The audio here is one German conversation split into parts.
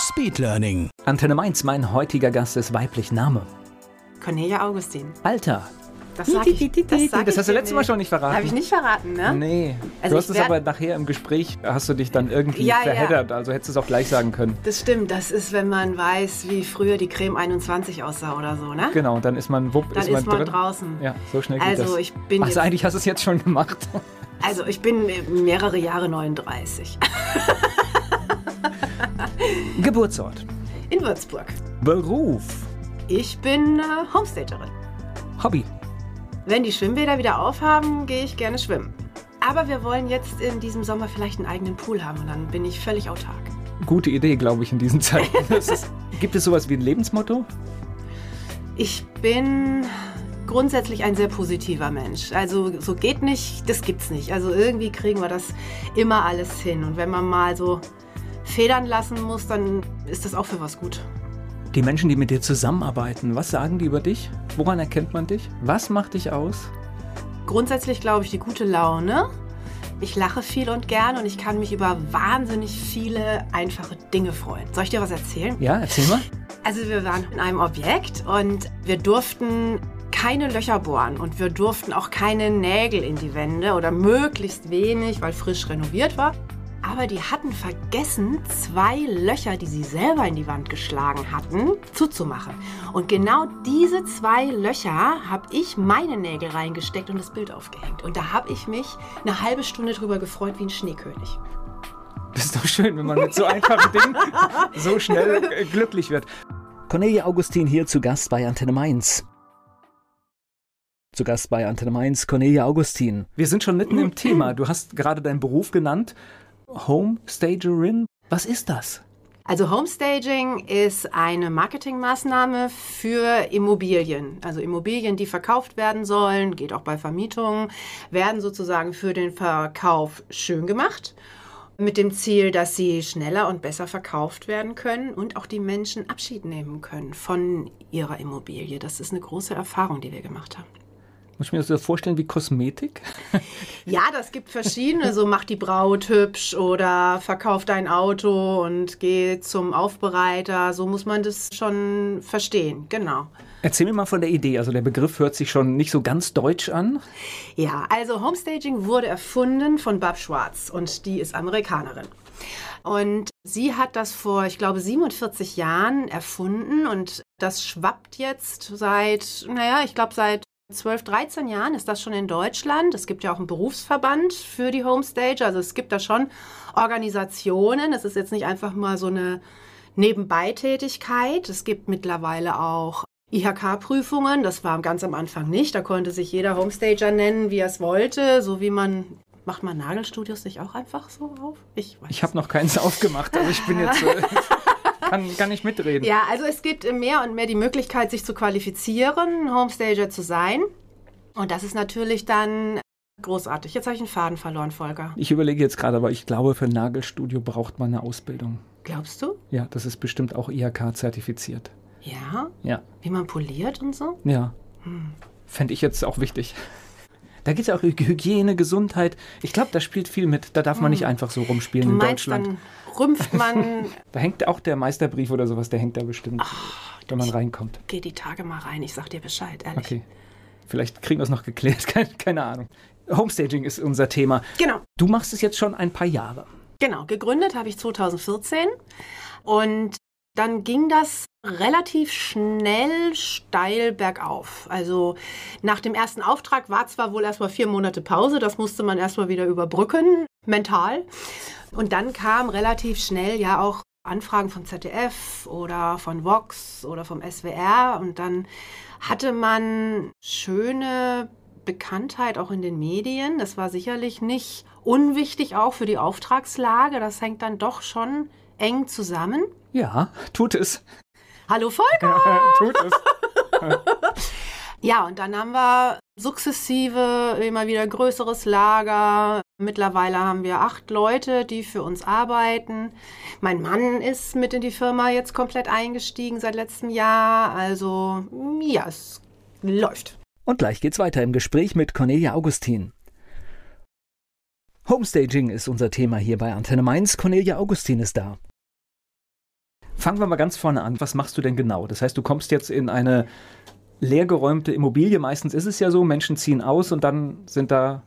Speedlearning. Antenne Mainz, mein heutiger Gast ist weiblich Name. Cornelia Augustin. Alter. Das, sag ich, das, sag das hast du letztes Mal schon nicht verraten. Habe ich nicht verraten, ne? Nee. Also du hast es aber nachher im Gespräch, hast du dich dann irgendwie Ja, ja. verheddert. Also hättest du es auch gleich sagen können. Das stimmt, das ist, wenn man weiß, wie früher die Creme 21 aussah oder so, ne? Genau, und dann ist man, wupp, Dann ist man, ist man drin. draußen. Ja, so schnell geht Also das. ich bin Also jetzt- eigentlich hast du es jetzt schon gemacht. Also ich bin mehrere Jahre 39. Geburtsort. In Würzburg. Beruf. Ich bin äh, Homestagerin. Hobby. Wenn die Schwimmbäder wieder aufhaben, gehe ich gerne schwimmen. Aber wir wollen jetzt in diesem Sommer vielleicht einen eigenen Pool haben und dann bin ich völlig autark. Gute Idee, glaube ich, in diesen Zeiten. Ist, gibt es sowas wie ein Lebensmotto? Ich bin grundsätzlich ein sehr positiver Mensch. Also so geht nicht, das gibt's nicht. Also irgendwie kriegen wir das immer alles hin. Und wenn man mal so federn lassen muss, dann ist das auch für was gut. Die Menschen, die mit dir zusammenarbeiten, was sagen die über dich? Woran erkennt man dich? Was macht dich aus? Grundsätzlich glaube ich die gute Laune. Ich lache viel und gern und ich kann mich über wahnsinnig viele einfache Dinge freuen. Soll ich dir was erzählen? Ja, erzähl mal. Also wir waren in einem Objekt und wir durften keine Löcher bohren und wir durften auch keine Nägel in die Wände oder möglichst wenig, weil frisch renoviert war. Aber die hatten vergessen, zwei Löcher, die sie selber in die Wand geschlagen hatten, zuzumachen. Und genau diese zwei Löcher habe ich meine Nägel reingesteckt und das Bild aufgehängt. Und da habe ich mich eine halbe Stunde drüber gefreut wie ein Schneekönig. Das ist doch schön, wenn man mit so einfachen Dingen so schnell äh, glücklich wird. Cornelia Augustin hier zu Gast bei Antenne Mainz. Zu Gast bei Antenne Mainz, Cornelia Augustin. Wir sind schon mitten im Thema. Du hast gerade deinen Beruf genannt. Homestagerin. Was ist das? Also Homestaging ist eine Marketingmaßnahme für Immobilien. Also Immobilien, die verkauft werden sollen, geht auch bei Vermietungen, werden sozusagen für den Verkauf schön gemacht. Mit dem Ziel, dass sie schneller und besser verkauft werden können und auch die Menschen Abschied nehmen können von ihrer Immobilie. Das ist eine große Erfahrung, die wir gemacht haben. Muss ich mir das so vorstellen wie Kosmetik? Ja, das gibt verschiedene. So macht die Braut hübsch oder verkauft ein Auto und geht zum Aufbereiter. So muss man das schon verstehen. Genau. Erzähl mir mal von der Idee. Also der Begriff hört sich schon nicht so ganz deutsch an. Ja, also Homestaging wurde erfunden von Bab Schwartz und die ist Amerikanerin. Und sie hat das vor, ich glaube, 47 Jahren erfunden und das schwappt jetzt seit, naja, ich glaube, seit 12, 13 Jahren ist das schon in Deutschland. Es gibt ja auch einen Berufsverband für die Homestager. Also es gibt da schon Organisationen. Es ist jetzt nicht einfach mal so eine Nebenbeitätigkeit. Es gibt mittlerweile auch IHK-Prüfungen. Das war ganz am Anfang nicht. Da konnte sich jeder Homestager nennen, wie er es wollte. So wie man. Macht man Nagelstudios nicht auch einfach so auf? Ich weiß Ich habe noch keins aufgemacht, also ich bin jetzt. Kann, kann nicht mitreden. Ja, also es gibt mehr und mehr die Möglichkeit, sich zu qualifizieren, Homestager zu sein. Und das ist natürlich dann großartig. Jetzt habe ich einen Faden verloren, Volker. Ich überlege jetzt gerade, aber ich glaube, für ein Nagelstudio braucht man eine Ausbildung. Glaubst du? Ja, das ist bestimmt auch IHK-zertifiziert. Ja? Ja, Wie man poliert und so? ja. Fände ich jetzt auch wichtig. Da geht es ja auch um Hygiene, Gesundheit. Ich glaube, da spielt viel mit. Da darf man nicht einfach so rumspielen Du in meinst, Deutschland. dann rümpft man, Da hängt auch der Meisterbrief oder sowas, der hängt da bestimmt, wenn man reinkommt. geh die Tage mal rein, ich sag dir Bescheid, ehrlich. Okay. Vielleicht kriegen wir es noch geklärt, keine, keine Ahnung. Homestaging ist unser Thema. Genau, Du machst es jetzt schon ein paar Jahre. genau. Gegründet habe ich 2014 und dann ging das relativ schnell steil bergauf. Also nach dem ersten Auftrag war zwar wohl erstmal vier Monate Pause, das musste man erstmal wieder überbrücken, mental. Und dann kam relativ schnell ja auch Anfragen von ZDF oder von Vox oder vom SWR und dann hatte man schöne Bekanntheit auch in den Medien. Das war sicherlich nicht unwichtig auch für die Auftragslage. Das hängt dann doch schon eng zusammen. Ja, tut es. Hallo Volker! tut es. Ja, und dann haben wir sukzessive immer wieder größeres Lager. Mittlerweile haben wir acht Leute, die für uns arbeiten. Mein Mann ist mit in die Firma jetzt komplett eingestiegen seit letztem Jahr. Also ja, es läuft. Und gleich geht's weiter im Gespräch mit Cornelia Augustin. Homestaging ist unser Thema hier bei Antenne Mainz. Cornelia Augustin ist da. Fangen wir mal ganz vorne an. Was machst du denn genau? Das heißt, du kommst jetzt in eine leergeräumte Immobilie. Meistens ist es ja so, Menschen ziehen aus und dann sind da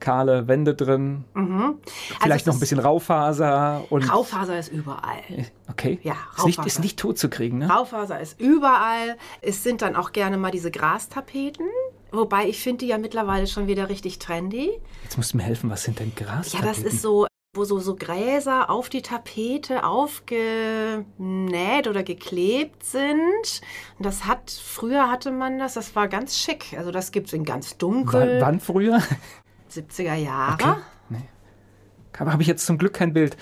kahle Wände drin. Mhm. Vielleicht also noch ein bisschen Raufaser. Und Raufaser ist überall. Okay. Ja, Raufaser. Ist nicht, ist nicht tot zu kriegen, ne? Raufaser ist überall. Es sind dann auch gerne mal diese Grastapeten. Wobei ich finde die ja mittlerweile schon wieder richtig trendy. Jetzt musst du mir helfen, was sind denn Grastapeten? Ja, das ist so wo so, so Gräser auf die Tapete aufgenäht oder geklebt sind. Und das hat, früher hatte man das, das war ganz schick. Also das gibt es in ganz dunkel. W wann früher? 70er Jahre. Okay. Nee. Habe ich jetzt zum Glück kein Bild.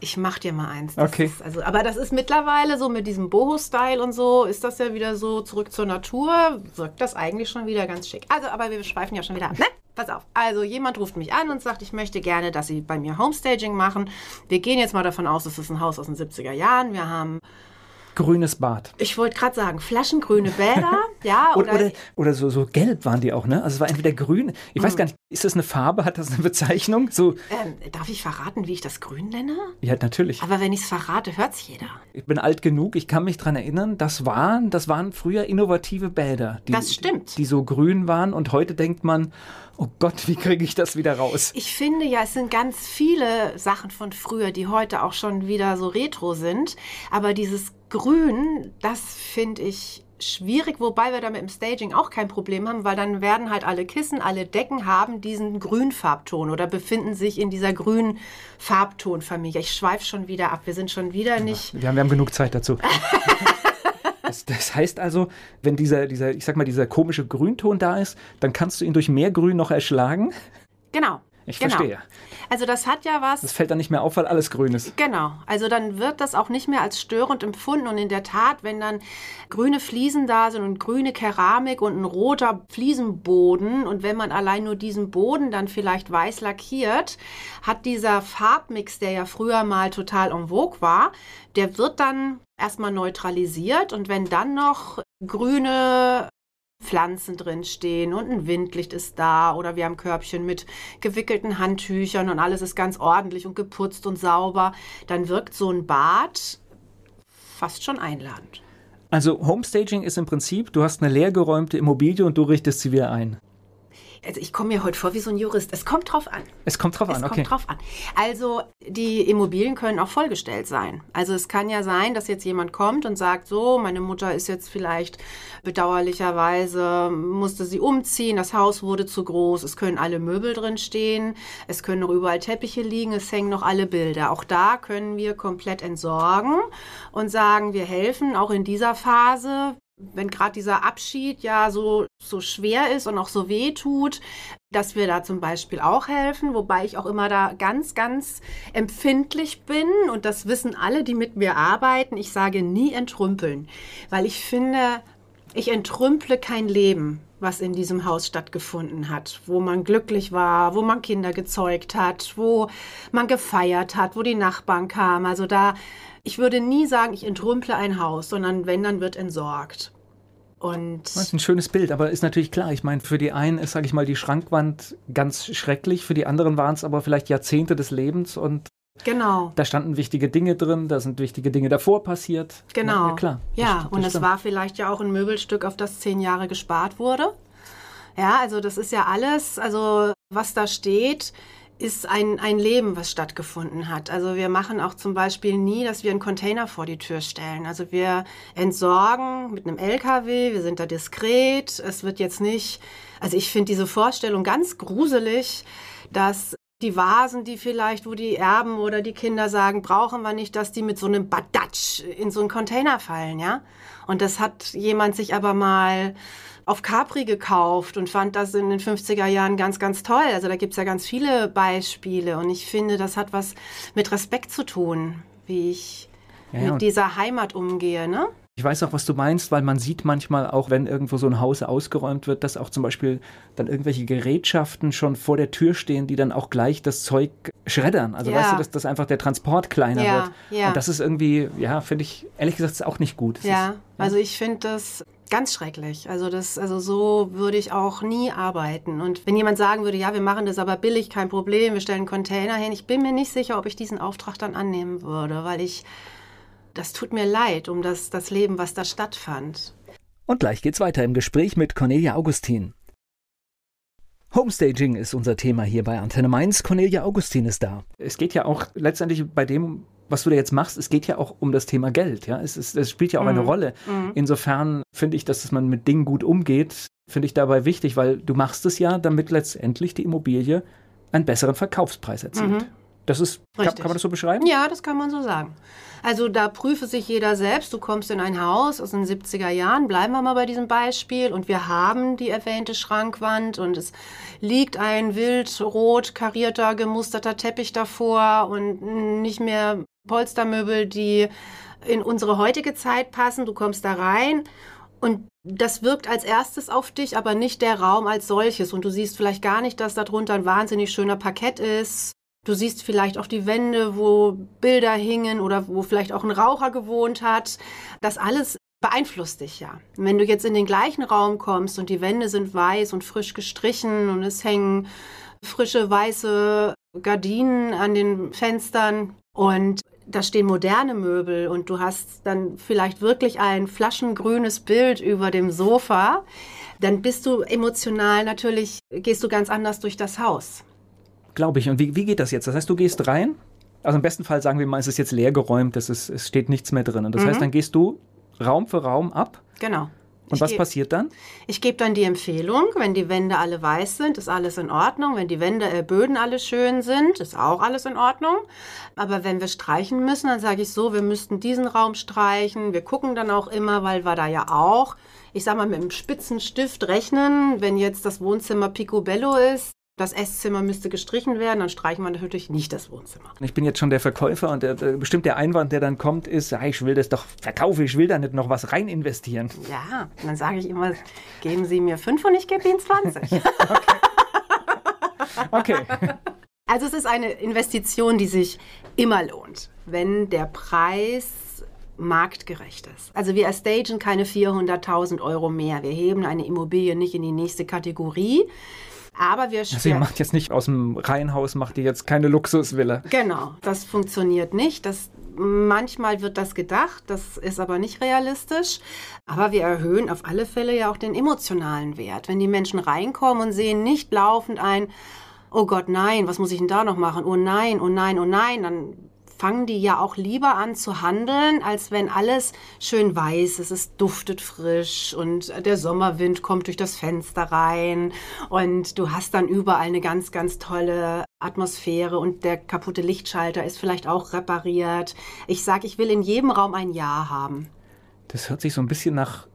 Ich mach dir mal eins. Das okay. Also, aber das ist mittlerweile so mit diesem Boho-Style und so, ist das ja wieder so zurück zur Natur. Wirkt das eigentlich schon wieder ganz schick. Also, aber wir schweifen ja schon wieder ab. Ne? Pass auf. Also, jemand ruft mich an und sagt, ich möchte gerne, dass Sie bei mir Homestaging machen. Wir gehen jetzt mal davon aus, es ist ein Haus aus den 70er Jahren. Wir haben grünes Bad. Ich wollte gerade sagen, flaschengrüne Bäder, ja. Oder, oder, oder, so, so gelb waren die auch, ne? Also es war entweder grün, ich weiß mm. gar nicht, ist das eine Farbe, hat das eine Bezeichnung? So. Ähm, darf ich verraten, wie ich das grün nenne? Ja, natürlich. Aber wenn ich es verrate, hört es jeder. Ich bin alt genug, ich kann mich daran erinnern, das waren, das waren früher innovative Bäder. Die, das stimmt. Die, die so grün waren und heute denkt man, oh Gott, wie kriege ich das wieder raus? Ich finde ja, es sind ganz viele Sachen von früher, die heute auch schon wieder so retro sind. Aber dieses Grün, das finde ich schwierig, wobei wir da mit dem Staging auch kein Problem haben, weil dann werden halt alle Kissen, alle Decken haben diesen Grünfarbton oder befinden sich in dieser grünen Farbtonfamilie. Ich schweife schon wieder ab, wir sind schon wieder nicht. Ja, wir, haben, wir haben genug Zeit dazu. Das, das, heißt also, wenn dieser, dieser, ich sag mal, dieser komische Grünton da ist, dann kannst du ihn durch mehr Grün noch erschlagen. Genau. Ich genau. verstehe. Also das hat ja was. Das fällt dann nicht mehr auf, weil alles grün ist. Genau. Also dann wird das auch nicht mehr als störend empfunden. Und in der Tat, wenn dann grüne Fliesen da sind und grüne Keramik und ein roter Fliesenboden und wenn man allein nur diesen Boden dann vielleicht weiß lackiert, hat dieser Farbmix, der ja früher mal total en vogue war, der wird dann erstmal neutralisiert und wenn dann noch grüne Pflanzen drin stehen und ein Windlicht ist da oder wir haben Körbchen mit gewickelten Handtüchern und alles ist ganz ordentlich und geputzt und sauber, dann wirkt so ein Bad fast schon einladend. Also Homestaging ist im Prinzip, du hast eine leergeräumte Immobilie und du richtest sie wieder ein. Also ich komme mir heute vor wie so ein Jurist. Es kommt drauf an. Es kommt drauf an, es okay. Es kommt drauf an. Also die Immobilien können auch vollgestellt sein. Also es kann ja sein, dass jetzt jemand kommt und sagt, so, meine Mutter ist jetzt vielleicht bedauerlicherweise, musste sie umziehen, das Haus wurde zu groß, es können alle Möbel drin stehen, es können noch überall Teppiche liegen, es hängen noch alle Bilder. Auch da können wir komplett entsorgen und sagen, wir helfen auch in dieser Phase wenn gerade dieser Abschied ja so, so schwer ist und auch so weh tut, dass wir da zum Beispiel auch helfen, wobei ich auch immer da ganz, ganz empfindlich bin und das wissen alle, die mit mir arbeiten. Ich sage nie entrümpeln, weil ich finde, ich entrümple kein Leben, was in diesem Haus stattgefunden hat, wo man glücklich war, wo man Kinder gezeugt hat, wo man gefeiert hat, wo die Nachbarn kamen. Also da ich würde nie sagen, ich entrümple ein Haus, sondern wenn, dann wird entsorgt. Und das ist ein schönes Bild, aber ist natürlich klar. Ich meine, für die einen ist, sage ich mal, die Schrankwand ganz schrecklich, für die anderen waren es aber vielleicht Jahrzehnte des Lebens und Genau. Da standen wichtige Dinge drin, da sind wichtige Dinge davor passiert. Genau. Ja, klar. Ja, und es war vielleicht ja auch ein Möbelstück, auf das zehn Jahre gespart wurde. Ja, also das ist ja alles, also was da steht, ist ein, ein Leben, was stattgefunden hat. Also wir machen auch zum Beispiel nie, dass wir einen Container vor die Tür stellen. Also wir entsorgen mit einem LKW, wir sind da diskret. Es wird jetzt nicht, also ich finde diese Vorstellung ganz gruselig, dass die Vasen, die vielleicht, wo die Erben oder die Kinder sagen, brauchen wir nicht, dass die mit so einem Badatsch in so einen Container fallen, ja. Und das hat jemand sich aber mal auf Capri gekauft und fand das in den 50er Jahren ganz, ganz toll. Also da gibt es ja ganz viele Beispiele und ich finde, das hat was mit Respekt zu tun. wie ich Ja, mit dieser Heimat umgehe, ne? Ich weiß auch, was du meinst, weil man sieht manchmal auch, wenn irgendwo so ein Haus ausgeräumt wird, dass auch zum Beispiel dann irgendwelche Gerätschaften schon vor der Tür stehen, die dann auch gleich das Zeug schreddern. Also Ja. weißt du, dass, dass einfach der Transport kleiner Ja, wird. ja. Und das ist irgendwie, ja, finde ich, ehrlich gesagt, auch nicht gut. Das Ja, ist, also ich finde das ganz schrecklich. Also das, also so würde ich auch nie arbeiten. Und wenn jemand sagen würde, ja, wir machen das aber billig, kein Problem, wir stellen Container hin, ich bin mir nicht sicher, ob ich diesen Auftrag dann annehmen würde, weil ich, das tut mir leid um das, das Leben, was da stattfand. Und gleich geht's weiter im Gespräch mit Cornelia Augustin. Homestaging ist unser Thema hier bei Antenne Mainz. Cornelia Augustin ist da. Es geht ja auch letztendlich bei dem, was du da jetzt machst, es geht ja auch um das Thema Geld. Ja, es, ist, es spielt ja auch eine Rolle. Insofern finde ich, dass man mit Dingen gut umgeht, finde ich dabei wichtig, weil du machst es ja, damit letztendlich die Immobilie einen besseren Verkaufspreis erzielt. Das ist, kann, kann man das so beschreiben? Ja, das kann man so sagen. Also da prüfe sich jeder selbst. Du kommst in ein Haus aus den 70er Jahren, bleiben wir mal bei diesem Beispiel, und wir haben die erwähnte Schrankwand und es liegt ein wild rot karierter, gemusterter Teppich davor und nicht mehr Polstermöbel, die in unsere heutige Zeit passen. Du kommst da rein und das wirkt als erstes auf dich, aber nicht der Raum als solches. Und du siehst vielleicht gar nicht, dass darunter ein wahnsinnig schöner Parkett ist. Du siehst vielleicht auch die Wände, wo Bilder hingen oder wo vielleicht auch ein Raucher gewohnt hat. Das alles beeinflusst dich ja. Wenn du jetzt in den gleichen Raum kommst und die Wände sind weiß und frisch gestrichen und es hängen frische weiße Gardinen an den Fenstern und da stehen moderne Möbel und du hast dann vielleicht wirklich ein flaschengrünes Bild über dem Sofa, dann bist du emotional natürlich, gehst du ganz anders durch das Haus. Glaube ich. Und wie, wie geht das jetzt? Das heißt, du gehst rein, also im besten Fall sagen wir mal, es ist jetzt leer geräumt, es, ist, es steht nichts mehr drin. Und das heißt, dann gehst du Raum für Raum ab. Genau. Und Ich was geh- passiert dann? Ich gebe dann die Empfehlung, wenn die Wände alle weiß sind, ist alles in Ordnung. Wenn die Wände, äh, Böden alle schön sind, ist auch alles in Ordnung. Aber wenn wir streichen müssen, dann sage ich so, wir müssten diesen Raum streichen. Wir gucken dann auch immer, weil wir da ja auch, ich sag mal, mit einem spitzen Stift rechnen. Wenn jetzt das Wohnzimmer Picobello ist, das Esszimmer müsste gestrichen werden, dann streichen wir natürlich nicht das Wohnzimmer. Ich bin jetzt schon der Verkäufer und der, der, bestimmt der Einwand, der dann kommt, ist, ja, ich will das doch verkaufen, ich will da nicht noch was rein investieren. Ja, dann sage ich immer, geben Sie mir fünf und ich gebe Ihnen 20. Okay. Also es ist eine Investition, die sich immer lohnt, wenn der Preis marktgerecht ist. Also wir erstagen keine 400.000 Euro mehr. Wir heben eine Immobilie nicht in die nächste Kategorie. Aber wir... Also ihr macht jetzt nicht aus dem Reihenhaus, macht ihr jetzt keine Luxusvilla. Genau, das funktioniert nicht. Das, manchmal wird das gedacht, das ist aber nicht realistisch. Aber wir erhöhen auf alle Fälle ja auch den emotionalen Wert. Wenn die Menschen reinkommen und sehen nicht laufend ein, oh Gott, nein, was muss ich denn da noch machen? Oh nein, oh nein, oh nein, dann fangen die ja auch lieber an zu handeln, als wenn alles schön weiß ist, es duftet frisch und der Sommerwind kommt durch das Fenster rein und du hast dann überall eine ganz, ganz tolle Atmosphäre und der kaputte Lichtschalter ist vielleicht auch repariert. Ich sage, ich will in jedem Raum ein Ja haben. Das hört sich so ein bisschen nach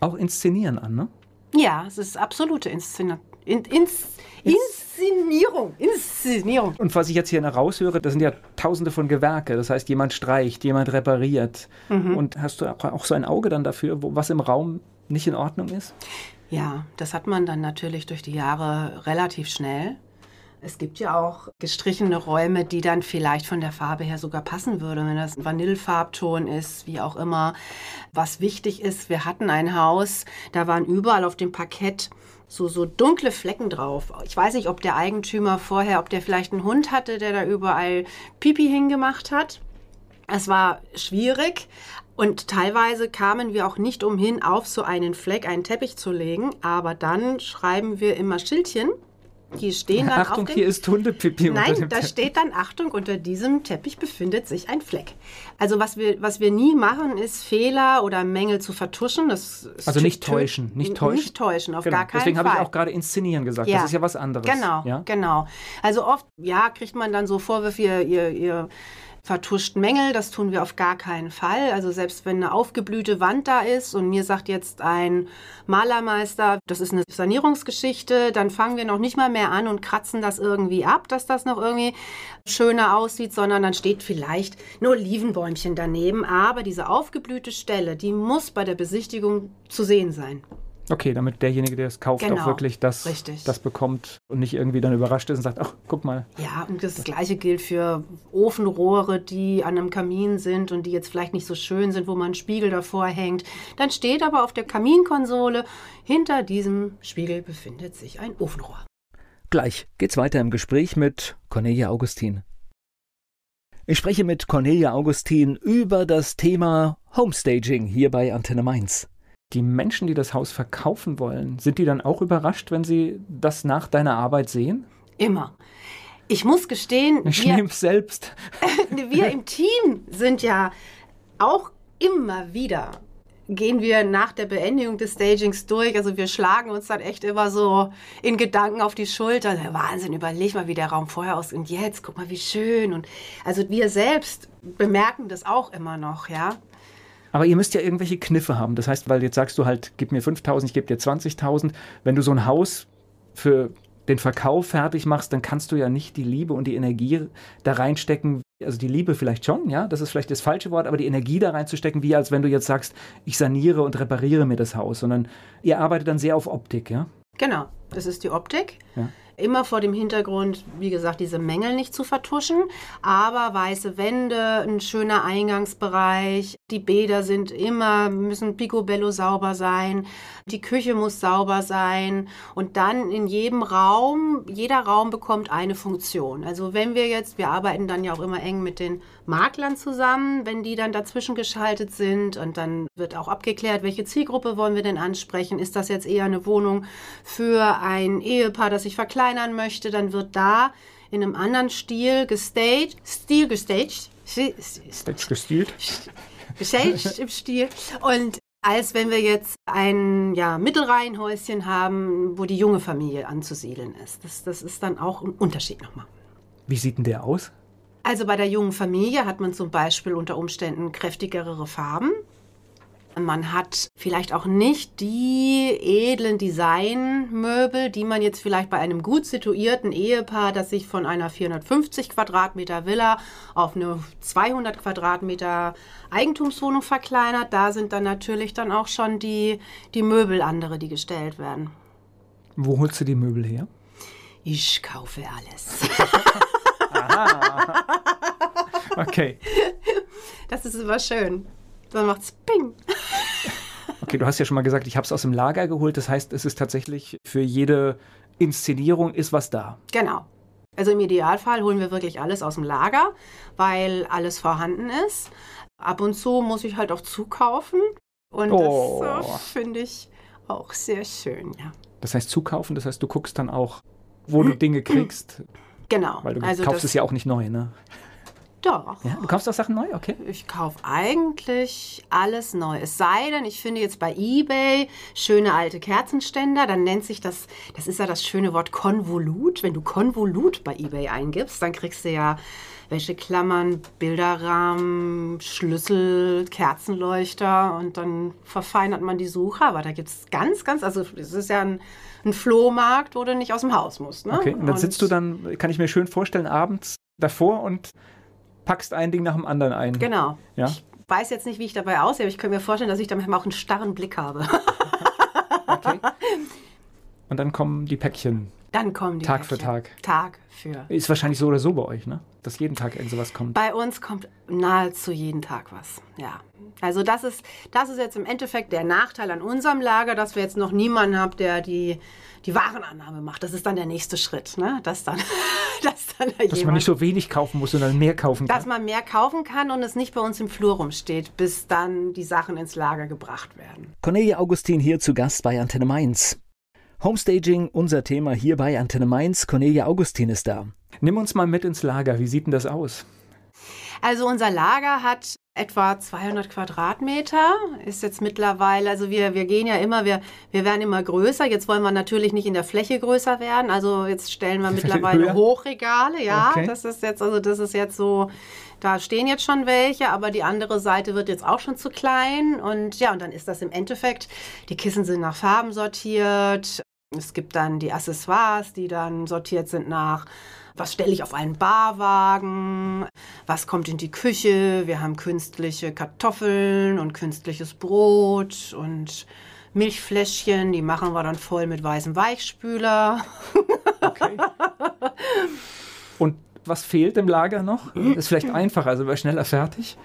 auch Inszenieren an, ne? Ja, es ist absolute Inszena in, ins, Inszenierung. Inszenierung. Und was ich jetzt hier raushöre, das sind ja tausende von Gewerke. Das heißt, jemand streicht, jemand repariert. Und hast du auch, auch so ein Auge dann dafür, wo, was im Raum nicht in Ordnung ist? Ja, das hat man dann natürlich durch die Jahre relativ schnell. Es gibt ja auch gestrichene Räume, die dann vielleicht von der Farbe her sogar passen würde, wenn das ein Vanillefarbton ist, wie auch immer. Was wichtig ist, wir hatten ein Haus, da waren überall auf dem Parkett so, so dunkle Flecken drauf. Ich weiß nicht, ob der Eigentümer vorher, ob der vielleicht einen Hund hatte, der da überall Pipi hingemacht hat. Es war schwierig und teilweise kamen wir auch nicht umhin, auf so einen Fleck einen Teppich zu legen. Aber dann schreiben wir immer Schildchen. Die stehen dann Achtung, auf hier ist Hundepipi unter Nein, dem da Teppich. steht dann Achtung, unter diesem Teppich befindet sich ein Fleck. Also was wir, was wir nie machen, ist Fehler oder Mängel zu vertuschen. Das ist Also nicht täuschen, nicht täuschen. Nicht täuschen, auf Genau. gar keinen Deswegen Fall. habe ich auch gerade inszenieren gesagt. Das ist ja was anderes. Genau, Ja? genau. Also oft, ja, kriegt man dann so Vorwürfe, ihr, ihr, ihr vertuscht Mängel, das tun wir auf gar keinen Fall. Also selbst wenn eine aufgeblühte Wand da ist und mir sagt jetzt ein Malermeister, das ist eine Sanierungsgeschichte, dann fangen wir noch nicht mal mehr an und kratzen das irgendwie ab, dass das noch irgendwie schöner aussieht, sondern dann steht vielleicht ein Olivenbäumchen daneben. Aber diese aufgeblühte Stelle, die muss bei der Besichtigung zu sehen sein. Okay, damit derjenige, der es kauft, Genau, auch wirklich das, richtig. das bekommt und nicht irgendwie dann überrascht ist und sagt, ach, guck mal. Ja, und das Gleiche gilt für Ofenrohre, die an einem Kamin sind und die jetzt vielleicht nicht so schön sind, wo man einen Spiegel davor hängt. Dann steht aber auf der Kaminkonsole, hinter diesem Spiegel befindet sich ein Ofenrohr. Gleich geht's weiter im Gespräch mit Cornelia Augustin. Ich spreche mit Cornelia Augustin über das Thema Homestaging hier bei Antenne Mainz. Die Menschen, die das Haus verkaufen wollen, sind die dann auch überrascht, wenn sie das nach deiner Arbeit sehen? Immer. Ich muss gestehen, Ich wir, selbst. wir im Team sind ja auch immer wieder gehen wir nach der Beendigung des Stagings durch. Also wir schlagen uns dann echt immer so in Gedanken auf die Schulter. Wahnsinn, überleg mal, wie der Raum vorher aussieht und jetzt, guck mal, wie schön. Und also wir selbst bemerken das auch immer noch, ja. Aber ihr müsst ja irgendwelche Kniffe haben. Das heißt, weil jetzt sagst du halt, gib mir 5000, ich gebe dir 20.000. Wenn du so ein Haus für den Verkauf fertig machst, dann kannst du ja nicht die Liebe und die Energie da reinstecken. Also die Liebe vielleicht schon, ja, das ist vielleicht das falsche Wort, aber die Energie da reinzustecken, wie als wenn du jetzt sagst, ich saniere und repariere mir das Haus, sondern ihr arbeitet dann sehr auf Optik, ja? Genau, das ist die Optik. Ja. Immer vor dem Hintergrund, wie gesagt, diese Mängel nicht zu vertuschen. Aber weiße Wände, ein schöner Eingangsbereich, die Bäder sind immer, müssen picobello sauber sein, die Küche muss sauber sein. Und dann in jedem Raum, jeder Raum bekommt eine Funktion. Also wenn wir jetzt, wir arbeiten dann ja auch immer eng mit den Maklern zusammen, wenn die dann dazwischen geschaltet sind und dann wird auch abgeklärt, welche Zielgruppe wollen wir denn ansprechen. Ist das jetzt eher eine Wohnung für ein Ehepaar, das sich verkleinern möchte, dann wird da in einem anderen Stil gestaged, Stil gestaged, Stage gestielt. gestaged im Stil und als wenn wir jetzt ein ja, Mittelreihenhäuschen haben, wo die junge Familie anzusiedeln ist. Das, das ist dann auch ein Unterschied nochmal. Wie sieht denn der aus? Also bei der jungen Familie hat man zum Beispiel unter Umständen kräftigere Farben. Man hat vielleicht auch nicht die edlen Designmöbel, die man jetzt vielleicht bei einem gut situierten Ehepaar, das sich von einer 450 Quadratmeter Villa auf eine 200 Quadratmeter Eigentumswohnung verkleinert. Da sind dann natürlich dann auch schon die, die Möbel andere, die gestellt werden. Wo holst du die Möbel her? Ich kaufe alles. Okay. Das ist immer schön. Dann macht's Ping. Okay, du hast ja schon mal gesagt, ich habe es aus dem Lager geholt. Das heißt, es ist tatsächlich für jede Inszenierung ist was da. Genau. Also im Idealfall holen wir wirklich alles aus dem Lager, weil alles vorhanden ist. Ab und zu muss ich halt auch zukaufen. Und Oh. das äh, finde ich auch sehr schön, ja. Das heißt zukaufen, das heißt, du guckst dann auch, wo du Dinge kriegst, Genau. weil du also kaufst es ja auch nicht neu, ne? Doch. Ja, du kaufst auch Sachen neu, okay. Ich kaufe eigentlich alles neu. Es sei denn, ich finde jetzt bei eBay schöne alte Kerzenständer, dann nennt sich das, das ist ja das schöne Wort Konvolut. Wenn du Konvolut bei eBay eingibst, dann kriegst du ja Wäscheklammern, Bilderrahmen, Schlüssel, Kerzenleuchter und dann verfeinert man die Suche. Aber da gibt es ganz, ganz, also es ist ja ein, ein Flohmarkt, wo du nicht aus dem Haus musst. Ne? Okay, und dann sitzt du dann, kann ich mir schön vorstellen, abends davor und packst ein Ding nach dem anderen ein. Genau. Ja. Ich weiß jetzt nicht, wie ich dabei aussehe, aber ich könnte mir vorstellen, dass ich da manchmal auch einen starren Blick habe. Okay. Und dann kommen die Päckchen. Dann kommen die Tag für Päckchen. Tag. Tag für. Ist wahrscheinlich so oder so bei euch, ne? Dass jeden Tag irgend sowas kommt. Bei uns kommt nahezu jeden Tag was. Ja. Also das ist, das ist jetzt im Endeffekt der Nachteil an unserem Lager, dass wir jetzt noch niemanden haben, der die, die Warenannahme macht. Das ist dann der nächste Schritt, ne? Dass dann, dass dann da Dass man nicht so wenig kaufen muss, sondern mehr kaufen dass kann. man mehr kaufen kann und es nicht bei uns im Flur rumsteht, bis dann die Sachen ins Lager gebracht werden. Cornelia Augustin hier zu Gast bei Antenne Mainz. Homestaging, unser Thema hier bei Antenne Mainz. Cornelia Augustin ist da. Nimm uns mal mit ins Lager. Wie sieht denn das aus? Also unser Lager hat etwa 200 Quadratmeter. Ist jetzt mittlerweile, also wir, wir gehen ja immer, wir, wir werden immer größer. Jetzt wollen wir natürlich nicht in der Fläche größer werden. Also jetzt stellen wir mittlerweile Hochregale. Ja, okay. das ist jetzt, also das ist jetzt so, da stehen jetzt schon welche, aber die andere Seite wird jetzt auch schon zu klein. Und ja, und dann ist das im Endeffekt, die Kissen sind nach Farben sortiert. Es gibt dann die Accessoires, die dann sortiert sind nach was stelle ich auf einen Barwagen, was kommt in die Küche, wir haben künstliche Kartoffeln und künstliches Brot und Milchfläschchen, die machen wir dann voll mit weißem Weichspüler. Okay. Und was fehlt im Lager noch? Ist vielleicht einfacher, also wäre schneller fertig.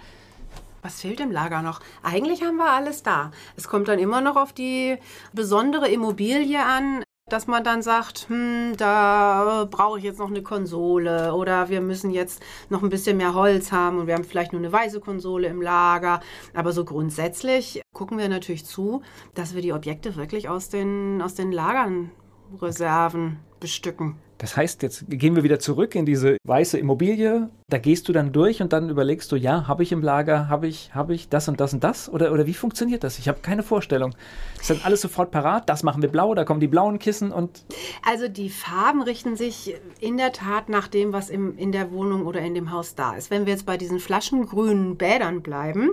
Was fehlt im Lager noch? Eigentlich haben wir alles da. Es kommt dann immer noch auf die besondere Immobilie an dass man dann sagt, hm, da brauche ich jetzt noch eine Konsole oder wir müssen jetzt noch ein bisschen mehr Holz haben und wir haben vielleicht nur eine weiße Konsole im Lager. Aber so grundsätzlich gucken wir natürlich zu, dass wir die Objekte wirklich aus den, aus den Lagern Reserven bestücken. Das heißt, jetzt gehen wir wieder zurück in diese weiße Immobilie. Da gehst du dann durch und dann überlegst du, ja, habe ich im Lager, habe ich, habe ich das und das und das? Oder, oder wie funktioniert das? Ich habe keine Vorstellung. Ist dann alles sofort parat? Das machen wir blau, da kommen die blauen Kissen und. Also die Farben richten sich in der Tat nach dem, was im, in der Wohnung oder in dem Haus da ist. Wenn wir jetzt bei diesen flaschengrünen Bädern bleiben,